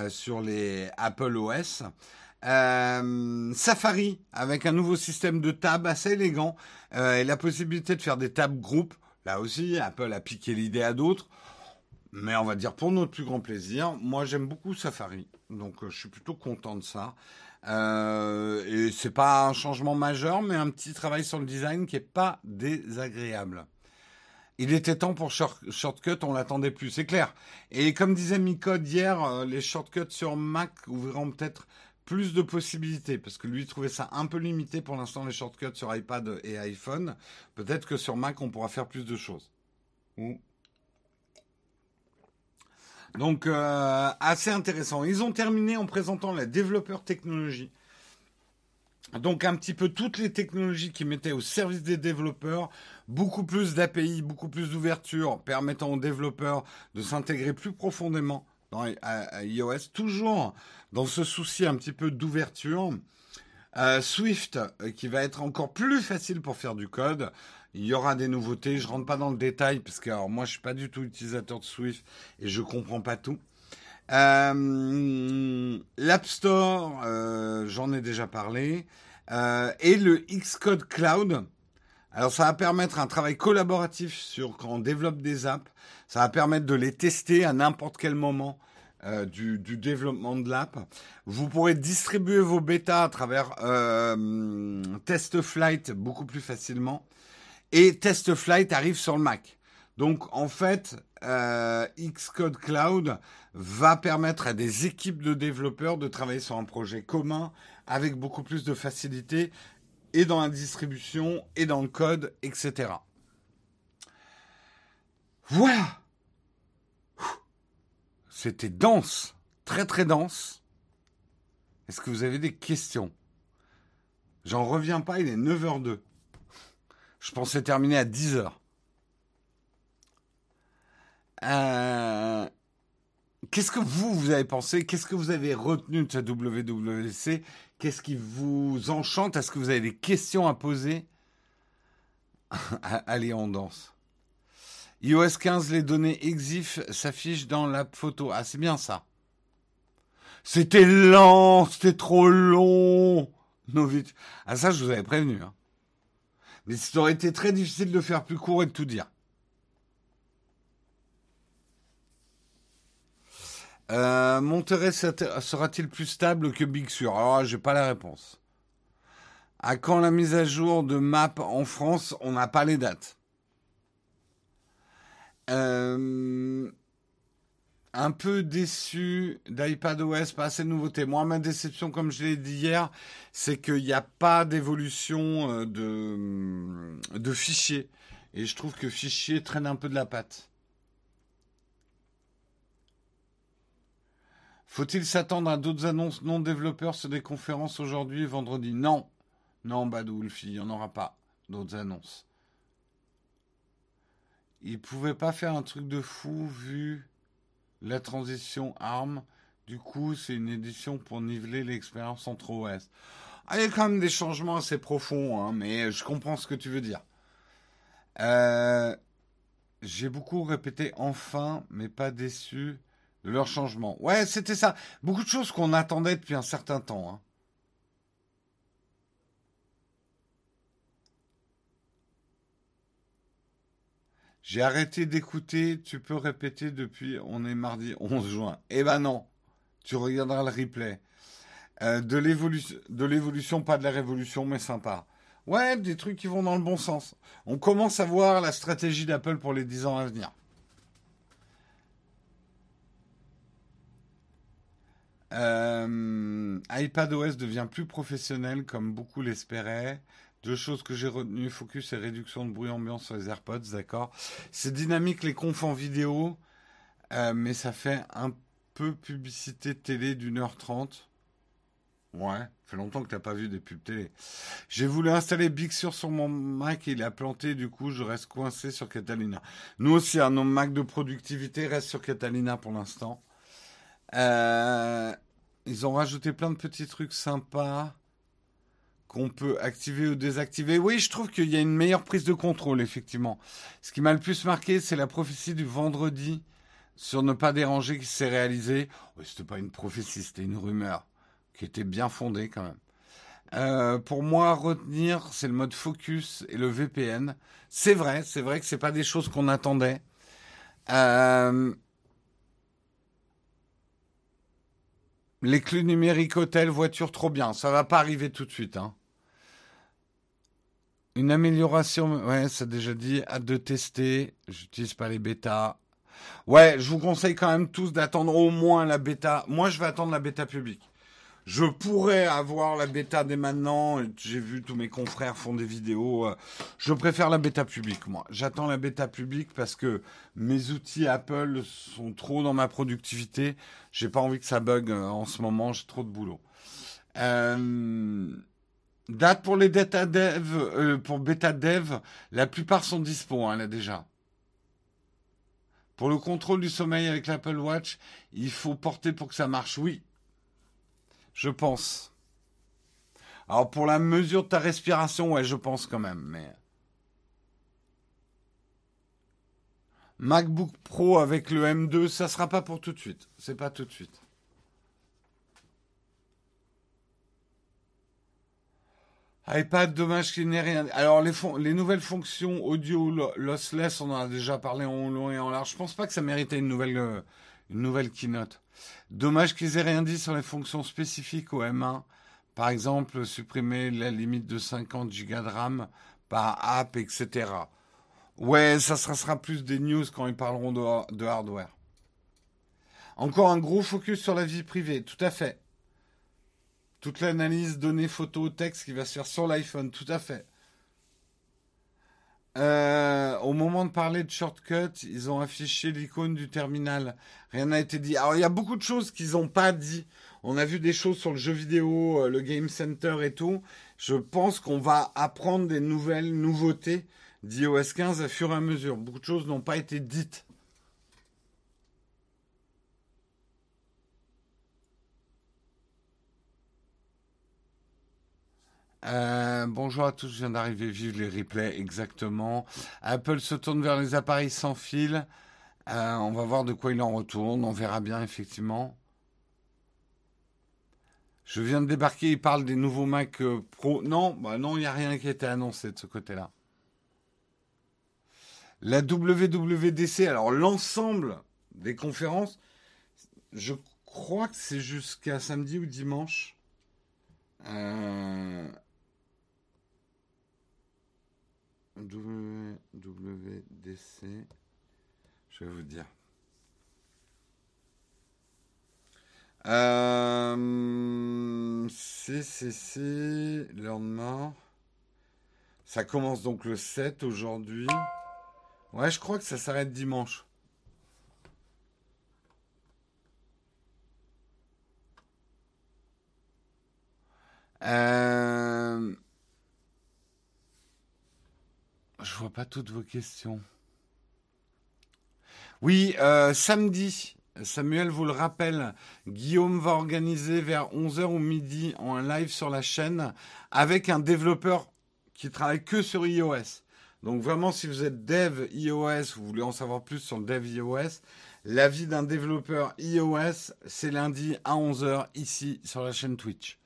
A: sur les Apple OS. Euh, Safari avec un nouveau système de tab assez élégant euh, et la possibilité de faire des tabs groupes. Là aussi, Apple a piqué l'idée à d'autres. Mais on va dire pour notre plus grand plaisir. Moi, j'aime beaucoup Safari, donc euh, je suis plutôt content de ça. Et c'est pas un changement majeur, mais un petit travail sur le design qui est pas désagréable. Il était temps pour Shortcut, on l'attendait plus, c'est clair. Et comme disait Micode hier, les shortcuts sur Mac ouvriront peut-être plus de possibilités, parce que lui trouvait ça un peu limité pour l'instant les shortcuts sur iPad et iPhone. Peut-être que sur Mac on pourra faire plus de choses. Donc euh, assez intéressant. Ils ont terminé en présentant la développeur technologie. Donc un petit peu toutes les technologies qui mettaient au service des développeurs, beaucoup plus d'API, beaucoup plus d'ouverture, permettant aux développeurs de s'intégrer plus profondément dans iOS, toujours dans ce souci un petit peu d'ouverture. Euh, Swift, euh, qui va être encore plus facile pour faire du code. Il y aura des nouveautés. Je rentre pas dans le détail parce que alors, moi je suis pas du tout utilisateur de Swift et je comprends pas tout. Euh, L'App Store, j'en ai déjà parlé. et le Xcode Cloud. Alors ça va permettre un travail collaboratif sur quand on développe des apps. Ça va permettre de les tester à n'importe quel moment euh, du, développement de l'app. Vous pourrez distribuer vos bêtas à travers euh, Test Flight beaucoup plus facilement. Et Test Flight arrive sur le Mac. Donc en fait, euh, Xcode Cloud va permettre à des équipes de développeurs de travailler sur un projet commun avec beaucoup plus de facilité et dans la distribution et dans le code, etc. Voilà. C'était dense, très très dense. Est-ce que vous avez des questions? J'en reviens pas, il est 9h02. Je pensais terminer à 10h. Euh, qu'est-ce que vous, vous avez pensé? Qu'est-ce que vous avez retenu de cette WWC Qu'est-ce qui vous enchante? Est-ce que vous avez des questions à poser? Allez, on danse iOS 15, les données EXIF s'affichent dans la photo. Ah, c'est bien ça. C'était lent, c'était trop long. Novitch. Ah, ça, je vous avais prévenu. Hein. Mais ça aurait été très difficile de faire plus court et de tout dire. Euh, Monterey sera-t-il plus stable que Big Sur? Alors, j'ai pas la réponse. À quand la mise à jour de map en France? On n'a pas les dates. Euh, un peu déçu d'iPadOS, pas assez de nouveautés. Moi, ma déception, comme je l'ai dit hier, c'est qu'il n'y a pas d'évolution euh, de, fichiers. Et je trouve que fichier traîne un peu de la patte. Faut-il s'attendre à d'autres annonces non développeurs sur des conférences aujourd'hui et vendredi? Non. Non, Badou, il n'y en aura pas d'autres annonces. Il pouvait pas faire un truc de fou vu la transition ARM. Du coup, c'est une édition pour niveler l'expérience entre OS. Ah, il y a quand même des changements assez profonds, hein, mais je comprends ce que tu veux dire. Euh, j'ai beaucoup répété enfin, mais pas déçu leur changement. Ouais, c'était ça. Beaucoup de choses qu'on attendait depuis un certain temps. Hein. J'ai arrêté d'écouter, tu peux répéter depuis, on est mardi 11 juin. Eh ben non, tu regarderas le replay. Euh, de l'évolution, pas de la révolution, mais sympa. Ouais, des trucs qui vont dans le bon sens. On commence à voir la stratégie d'Apple pour les 10 ans à venir. Euh, iPadOS devient plus professionnel comme beaucoup l'espéraient. Deux choses que j'ai retenues, focus et réduction de bruit ambiant sur les AirPods, d'accord. C'est dynamique les confs en vidéo, euh, mais ça fait un peu publicité télé d'une heure trente. Ouais, fait longtemps que t'as pas vu des pubs télé. J'ai voulu installer Big Sur sur mon Mac et il a planté, du coup je reste coincé sur Catalina. Nous aussi, hein, Mac de productivité reste sur Catalina pour l'instant. Euh, ils ont rajouté plein de petits trucs sympas qu'on peut activer ou désactiver. Oui, je trouve qu'il y a une meilleure prise de contrôle, effectivement. Ce qui m'a le plus marqué, c'est la prophétie du vendredi sur ne pas déranger qui s'est réalisée. Ce c'était pas une prophétie, c'était une rumeur qui était bien fondée quand même. Euh, pour moi, retenir, c'est le mode focus et le VPN. C'est vrai, c'est vrai que c'est pas des choses qu'on attendait. Euh, Les clés numériques hôtel, voiture, trop bien. Ça va pas arriver tout de suite. Hein. Une amélioration, ouais, ça déjà dit. Hâte de tester. J'utilise pas les bêtas. Ouais, je vous conseille quand même tous d'attendre au moins la bêta. Moi, je vais attendre la bêta publique. Je pourrais avoir la bêta dès maintenant. J'ai vu tous mes confrères font des vidéos. Euh, je préfère la bêta publique, moi. J'attends la bêta publique parce que mes outils Apple sont trop dans ma productivité. J'ai pas envie que ça bug euh, en ce moment. J'ai trop de boulot. Euh, date pour les bêta dev, pour bêta dev, la plupart sont dispo hein, là déjà. Pour le contrôle du sommeil avec l'Apple Watch, il faut porter pour que ça marche. Oui, je pense. Alors pour la mesure de ta respiration, ouais, je pense quand même, mais. MacBook Pro avec le M2, ça sera pas pour tout de suite. C'est pas tout de suite. iPad, dommage qu'il n'ait rien. Alors les, les nouvelles fonctions audio lossless, on en a déjà parlé en long et en large. Je pense pas que ça méritait une nouvelle, euh, une nouvelle keynote. Dommage qu'ils aient rien dit sur les fonctions spécifiques au M1. Par exemple, supprimer la limite de 50 Go de RAM par app, etc. Ouais, ça sera, plus des news quand ils parleront de, de hardware. Encore un gros focus sur la vie privée, tout à fait. Toute l'analyse données, photos, texte qui va se faire sur l'iPhone, tout à fait. Euh, au moment de parler de shortcut, ils ont affiché l'icône du terminal. Rien n'a été dit. Alors il y a beaucoup de choses qu'ils n'ont pas dit. On a vu des choses sur le jeu vidéo, euh, le Game Center et tout. Je pense qu'on va apprendre des nouvelles nouveautés d'iOS 15 à fur et à mesure. Beaucoup de choses n'ont pas été dites. Euh, bonjour à tous, je viens d'arriver, vive les replays, exactement. Apple se tourne vers les appareils sans fil. Euh, on va voir de quoi il en retourne, on verra bien effectivement. Je viens de débarquer, il parle des nouveaux Mac euh, Pro. Non, bah non, il n'y a rien qui a été annoncé de ce côté-là. La WWDC, alors l'ensemble des conférences, je crois que c'est jusqu'à samedi ou dimanche. WWDC, je vais vous dire. Euh, lendemain. Ça commence donc le 7 aujourd'hui. Ouais, je crois que ça s'arrête dimanche. Euh... Je vois pas toutes vos questions. Oui, euh, samedi, Samuel vous le rappelle, Guillaume va organiser vers 11h ou midi en live sur la chaîne avec un développeur qui travaille que sur iOS. Donc vraiment, si vous êtes dev iOS, vous voulez en savoir plus sur le dev iOS, l'avis d'un développeur iOS, c'est lundi à 11h ici sur la chaîne Twitch.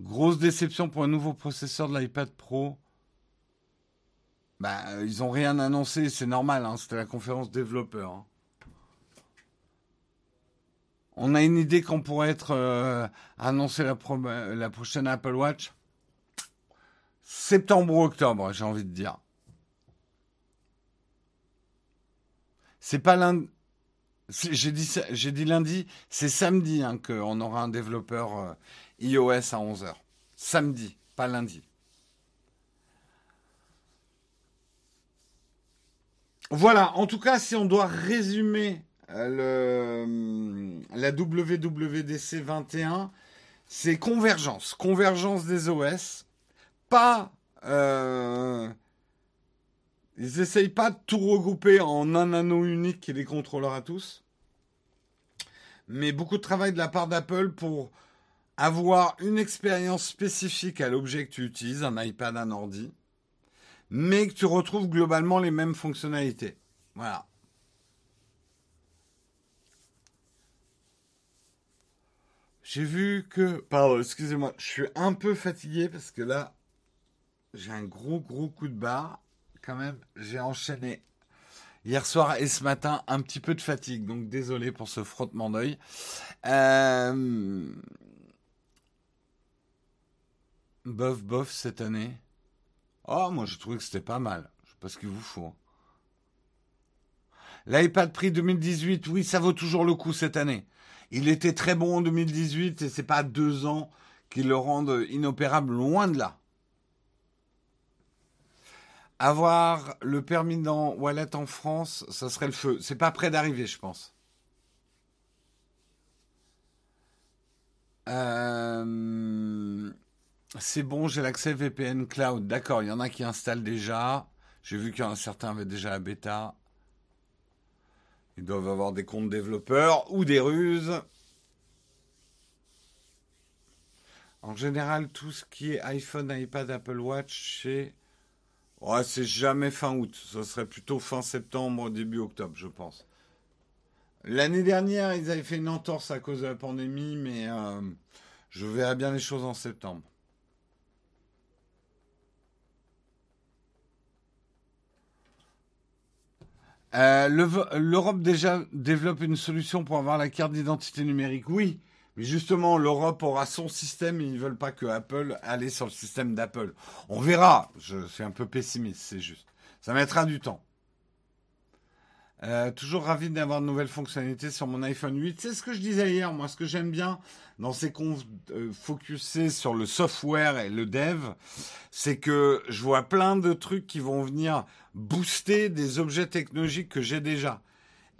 A: Grosse déception pour un nouveau processeur de l'iPad Pro. Bah, ils n'ont rien annoncé, c'est normal, hein, c'était la conférence développeur. Hein. On a une idée qu'on pourrait être euh, la, prochaine Apple Watch? Septembre ou octobre, j'ai envie de dire. C'est pas lundi. J'ai dit, j'ai dit lundi, c'est samedi hein, qu'on aura un développeur euh, iOS à 11h. Samedi, pas lundi. Voilà, en tout cas, si on doit résumer euh, le, la WWDC 21, c'est convergence. Convergence des OS. Pas. Euh, ils n'essayent pas de tout regrouper en un anneau unique qui les contrôlera tous. Mais beaucoup de travail de la part d'Apple pour avoir une expérience spécifique à l'objet que tu utilises, un iPad, un ordi, mais que tu retrouves globalement les mêmes fonctionnalités. Voilà. J'ai vu que... Pardon, excusez-moi, je suis un peu fatigué parce que là, j'ai un gros, gros coup de barre. Quand même, j'ai enchaîné hier soir et ce matin un petit peu de fatigue. Donc désolé pour ce frottement d'œil. Euh... Bof, bof, cette année. Oh, moi, j'ai trouvé que c'était pas mal. Je sais pas ce qu'il vous faut. L'iPad prix 2018, oui, ça vaut toujours le coup cette année. Il était très bon en 2018 et c'est pas deux ans qui le rendent inopérable, loin de là. Avoir le permis dans Wallet en France, ça serait le feu. C'est pas près d'arriver, je pense. Euh... C'est bon, j'ai l'accès VPN Cloud. D'accord, il y en a qui installent déjà. J'ai vu qu'il y en a certains avaient déjà la bêta. Ils doivent avoir des comptes développeurs ou des ruses. En général, tout ce qui est iPhone, iPad, Apple Watch, c'est. Ouais, c'est jamais fin août. Ce serait plutôt fin septembre, début octobre, je pense. L'année dernière, ils avaient fait une entorse à cause de la pandémie, mais euh, je verrai bien les choses en septembre. Euh, L'Europe déjà développe une solution pour avoir la carte d'identité numérique. Oui, mais justement, l'Europe aura son système et ils ne veulent pas que Apple aille sur le système d'Apple. On verra. Je suis un peu pessimiste, c'est juste. Ça mettra du temps. Euh, toujours ravi d'avoir de nouvelles fonctionnalités sur mon iPhone 8. C'est ce que je disais hier. Moi, ce que j'aime bien dans ces confs euh, focusés sur le software et le dev, c'est que je vois plein de trucs qui vont venir booster des objets technologiques que j'ai déjà.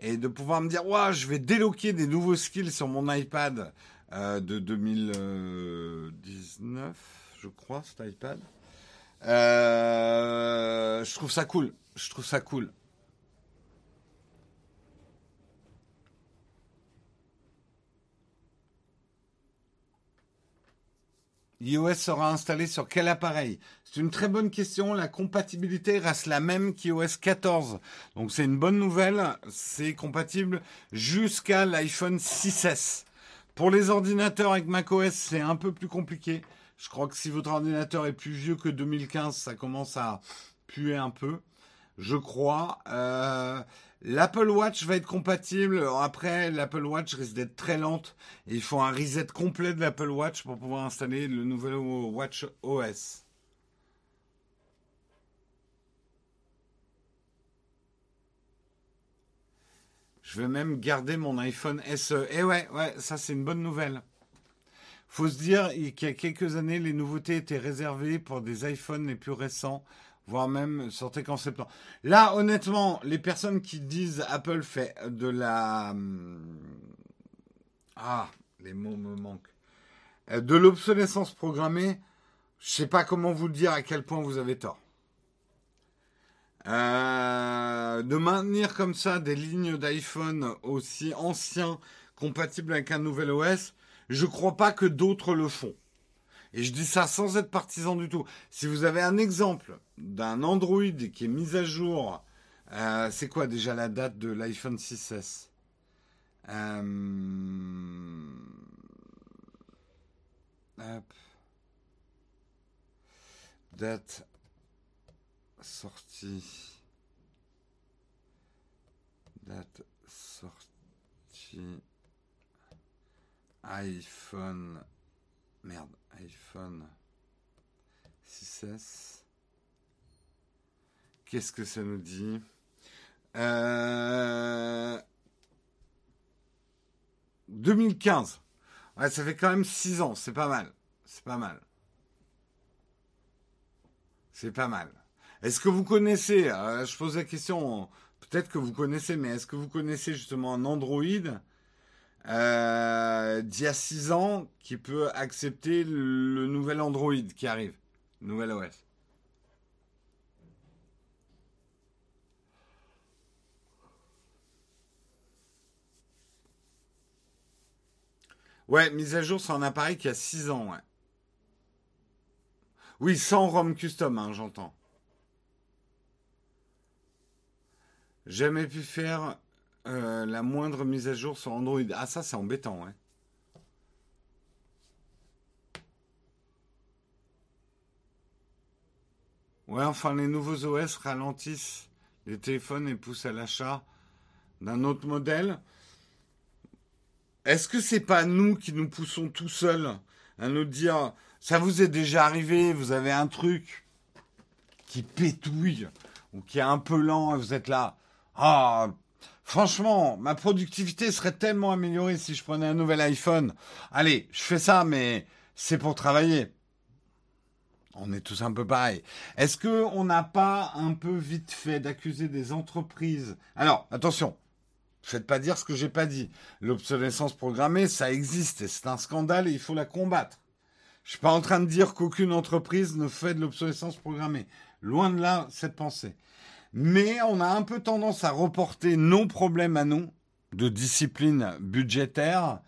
A: Et de pouvoir me dire, ouais, je vais déloquer des nouveaux skills sur mon iPad euh, de 2019, je crois, cet iPad. je trouve ça cool. Je trouve ça cool. iOS sera installé sur quel appareil? C'est une très bonne question. La compatibilité reste la même qu'iOS 14. Donc c'est une bonne nouvelle. C'est compatible jusqu'à l'iPhone 6S. Pour les ordinateurs avec macOS, c'est un peu plus compliqué. Je crois que si votre ordinateur est plus vieux que 2015, ça commence à puer un peu. Je crois. Euh, L'Apple Watch va être compatible. Après, l'Apple Watch risque d'être très lente. Et il faut un reset complet de l'Apple Watch pour pouvoir installer le nouvel Watch OS. Je vais même garder mon iPhone SE. Et ouais, ouais, ça c'est une bonne nouvelle. Faut se dire qu'il y a quelques années, les nouveautés étaient réservées pour des iPhones les plus récents, voire même sortaient qu'en septembre. Là, honnêtement, les personnes qui disent Apple fait de la... Hum, ah, les mots me manquent. Euh, de l'obsolescence programmée, je sais pas comment vous dire à quel point vous avez tort. Euh, de maintenir comme ça des lignes d'iPhone aussi anciens, compatibles avec un nouvel OS, je ne crois pas que d'autres le font. Et je dis ça sans être partisan du tout. Si vous avez un exemple d'un Android qui est mis à jour, euh, c'est quoi déjà la date de l'iPhone 6S euh, Date sortie. Date sortie. iPhone. Merde, iPhone 6S. Qu'est-ce que ça nous dit? Euh... 2015. Ouais, ça fait quand même 6 ans, c'est pas mal. C'est pas mal. C'est pas mal. Est-ce que vous connaissez, euh, je pose la question, peut-être que vous connaissez, mais est-ce que vous connaissez justement un Android? Euh, d'il y a 6 ans qui peut accepter le nouvel Android qui arrive, nouvel OS Ouais, mise à jour sur un appareil qui a 6 ans, ouais. Oui, sans ROM custom, hein, j'entends. Jamais pu faire euh, la moindre mise à jour sur Android. Ah, ça, c'est embêtant, ouais. Ouais, enfin, les nouveaux OS ralentissent les téléphones et poussent à l'achat d'un autre modèle. Est-ce que c'est pas nous qui nous poussons tout seuls à nous dire ça vous est déjà arrivé, vous avez un truc qui pétouille ou qui est un peu lent et vous êtes là. Ah, franchement, ma productivité serait tellement améliorée si je prenais un nouvel iPhone. Allez, je fais ça, mais c'est pour travailler. On est tous un peu pareil. Est-ce que on n'a pas un peu vite fait d'accuser des entreprises? Alors, attention, faites pas dire ce que j'ai pas dit. L'obsolescence programmée, ça existe et c'est un scandale et il faut la combattre. Je suis pas en train de dire qu'aucune entreprise ne fait de l'obsolescence programmée. Loin de là, cette pensée. Mais on a un peu tendance à reporter nos problèmes à nous, de discipline budgétaire,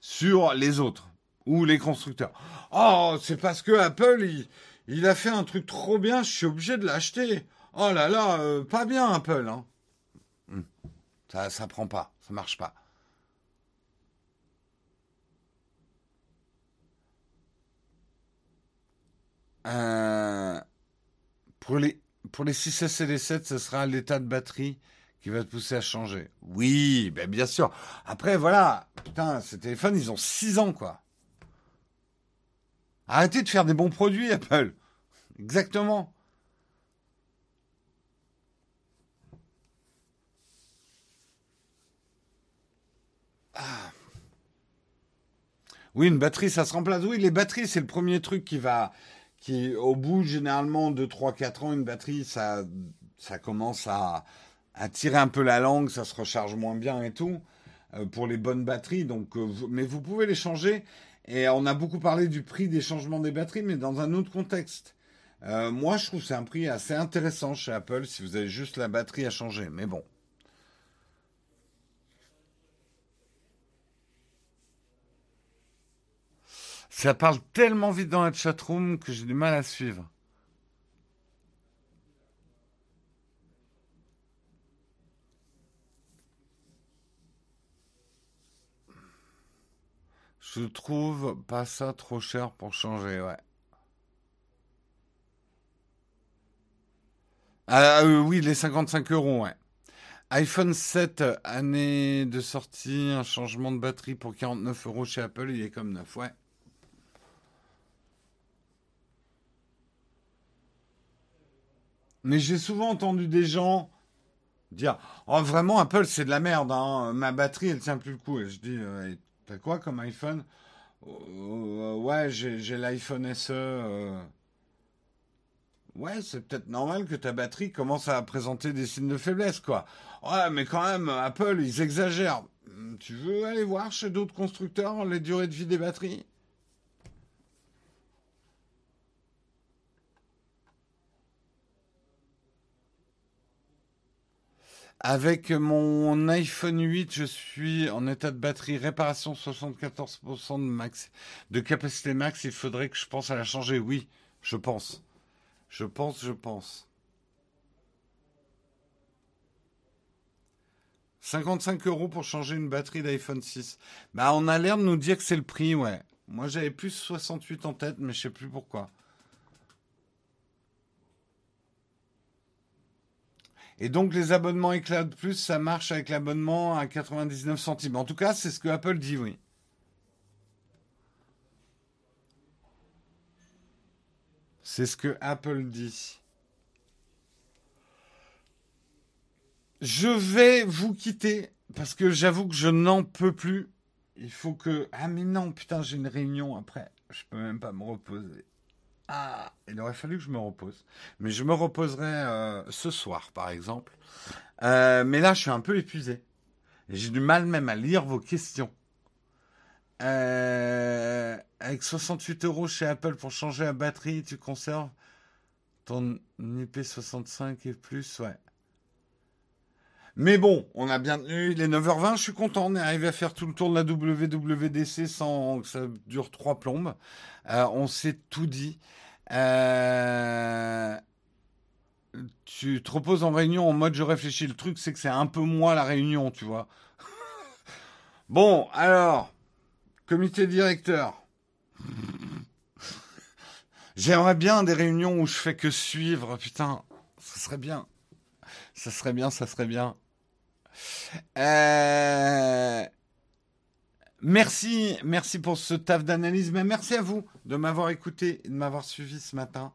A: sur les autres ou les constructeurs. Oh, c'est parce que Apple, il, a fait un truc trop bien, je suis obligé de l'acheter. Oh là là, euh, pas bien Apple. Hein. Hmm. Ça, ça prend pas, ça marche pas. Euh, pour les pour les 6S et les 7, ce sera l'état de batterie qui va te pousser à changer. Oui, ben bien sûr. Après, voilà. Putain, ces téléphones, ils ont 6 ans, quoi. Arrêtez de faire des bons produits, Apple. Exactement. Ah. Oui, une batterie, ça se remplace. Oui, les batteries, c'est le premier truc qui va, qui, au bout généralement de 3-4 ans, une batterie, ça, ça commence à, à, tirer un peu la langue, ça se recharge moins bien et tout, euh, pour les bonnes batteries. Donc, euh, mais vous pouvez les changer. Et on a beaucoup parlé du prix des changements des batteries, mais dans un autre contexte. Euh, moi, je trouve c'est un prix assez intéressant chez Apple si vous avez juste la batterie à changer. Mais bon. Ça parle tellement vite dans la chatroom que j'ai du mal à suivre. Je trouve pas ça trop cher pour changer, ouais. Ah euh, oui, les 55 euros, ouais. iPhone 7, année de sortie, un changement de batterie pour 49 euros chez Apple, il est comme neuf, ouais. Mais j'ai souvent entendu des gens Dire, oh vraiment Apple c'est de la merde, hein. ma batterie elle tient plus le coup. Et je dis, t'as quoi comme iPhone? Euh, Ouais, j'ai l'iPhone SE. Euh. Ouais, c'est peut-être normal que ta batterie commence à présenter des signes de faiblesse, quoi. Ouais, mais quand même, Apple, ils exagèrent. Tu veux aller voir chez d'autres constructeurs les durées de vie des batteries? Avec mon iPhone 8, je suis en état de batterie réparation 74% de max de capacité max. Il faudrait que je pense à la changer. Oui, je pense. Je pense, je pense. 55 euros pour changer une batterie d'iPhone 6. Bah, on a l'air de nous dire que c'est le prix, ouais. Moi, j'avais plus 68 en tête, mais je sais plus pourquoi. Et donc les abonnements Ecloud Plus, ça marche avec l'abonnement à 99 centimes. En tout cas, c'est ce que Apple dit, oui. C'est ce que Apple dit. Je vais vous quitter parce que j'avoue que je n'en peux plus. Il faut que... Ah mais non, putain, j'ai une réunion après. Je peux même pas me reposer. Ah, il aurait fallu que je me repose. Mais je me reposerai euh, ce soir, par exemple. Euh, mais là, je suis un peu épuisé. J'ai du mal même à lire vos questions. Euh, avec 68 euros chez Apple pour changer la batterie, tu conserves ton IP65 et plus, ouais. Mais bon, on a bien tenu les 9h20, je suis content, on est arrivé à faire tout le tour de la WWDC sans que ça dure trois plombes. on s'est tout dit. Euh, tu te reposes en réunion en mode je réfléchis. Le truc, c'est que c'est un peu moi la réunion, tu vois. bon, alors, comité directeur. J'aimerais bien des réunions où je fais que suivre, putain. Ça serait bien. Ça serait bien, ça serait bien. Euh... Merci, merci pour ce taf d'analyse, mais merci à vous de m'avoir écouté, de m'avoir suivi ce matin.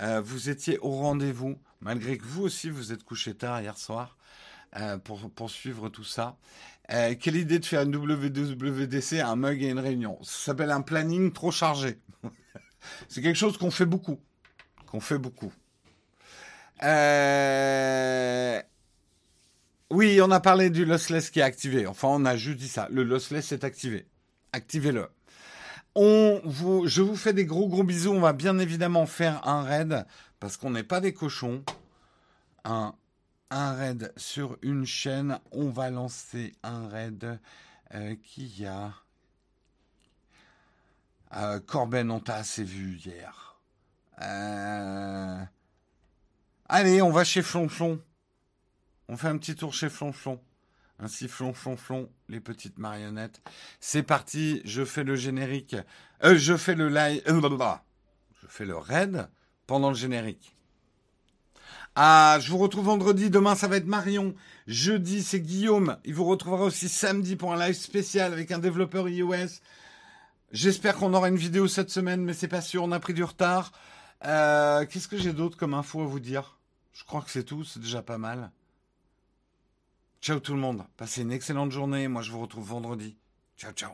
A: Euh, vous étiez au rendez-vous, malgré que vous aussi vous êtes couché tard hier soir euh, pour, suivre tout ça. Quelle idée de faire une WWDC, un mug et une réunion Ça s'appelle un planning trop chargé. C'est quelque chose qu'on fait beaucoup, qu'on fait beaucoup. Euh, oui, on a parlé du lossless qui est activé. Enfin, on a juste dit ça. Le lossless est activé. Activez-le. On vous, je vous fais des gros gros bisous. On va bien évidemment faire un raid parce qu'on n'est pas des cochons. Un, un raid sur une chaîne. On va lancer un raid euh, qui a. Euh, Corben, on t'a assez vu hier. Euh, allez, on va chez Flonflon. On fait un petit tour chez Flonflon. Ainsi, Flonflon, les petites marionnettes. C'est parti, je fais le générique. Euh, je fais le live. Euh, je fais le raid pendant le générique. Ah, je vous retrouve vendredi. Demain, ça va être Marion. Jeudi, c'est Guillaume. Il vous retrouvera aussi samedi pour un live spécial avec un développeur iOS. J'espère qu'on aura une vidéo cette semaine, mais c'est pas sûr. On a pris du retard. Euh, qu'est-ce que j'ai d'autre comme info à vous dire? Je crois que c'est tout. C'est déjà pas mal. Ciao tout le monde. Passez une excellente journée. Moi, je vous retrouve vendredi. Ciao, ciao.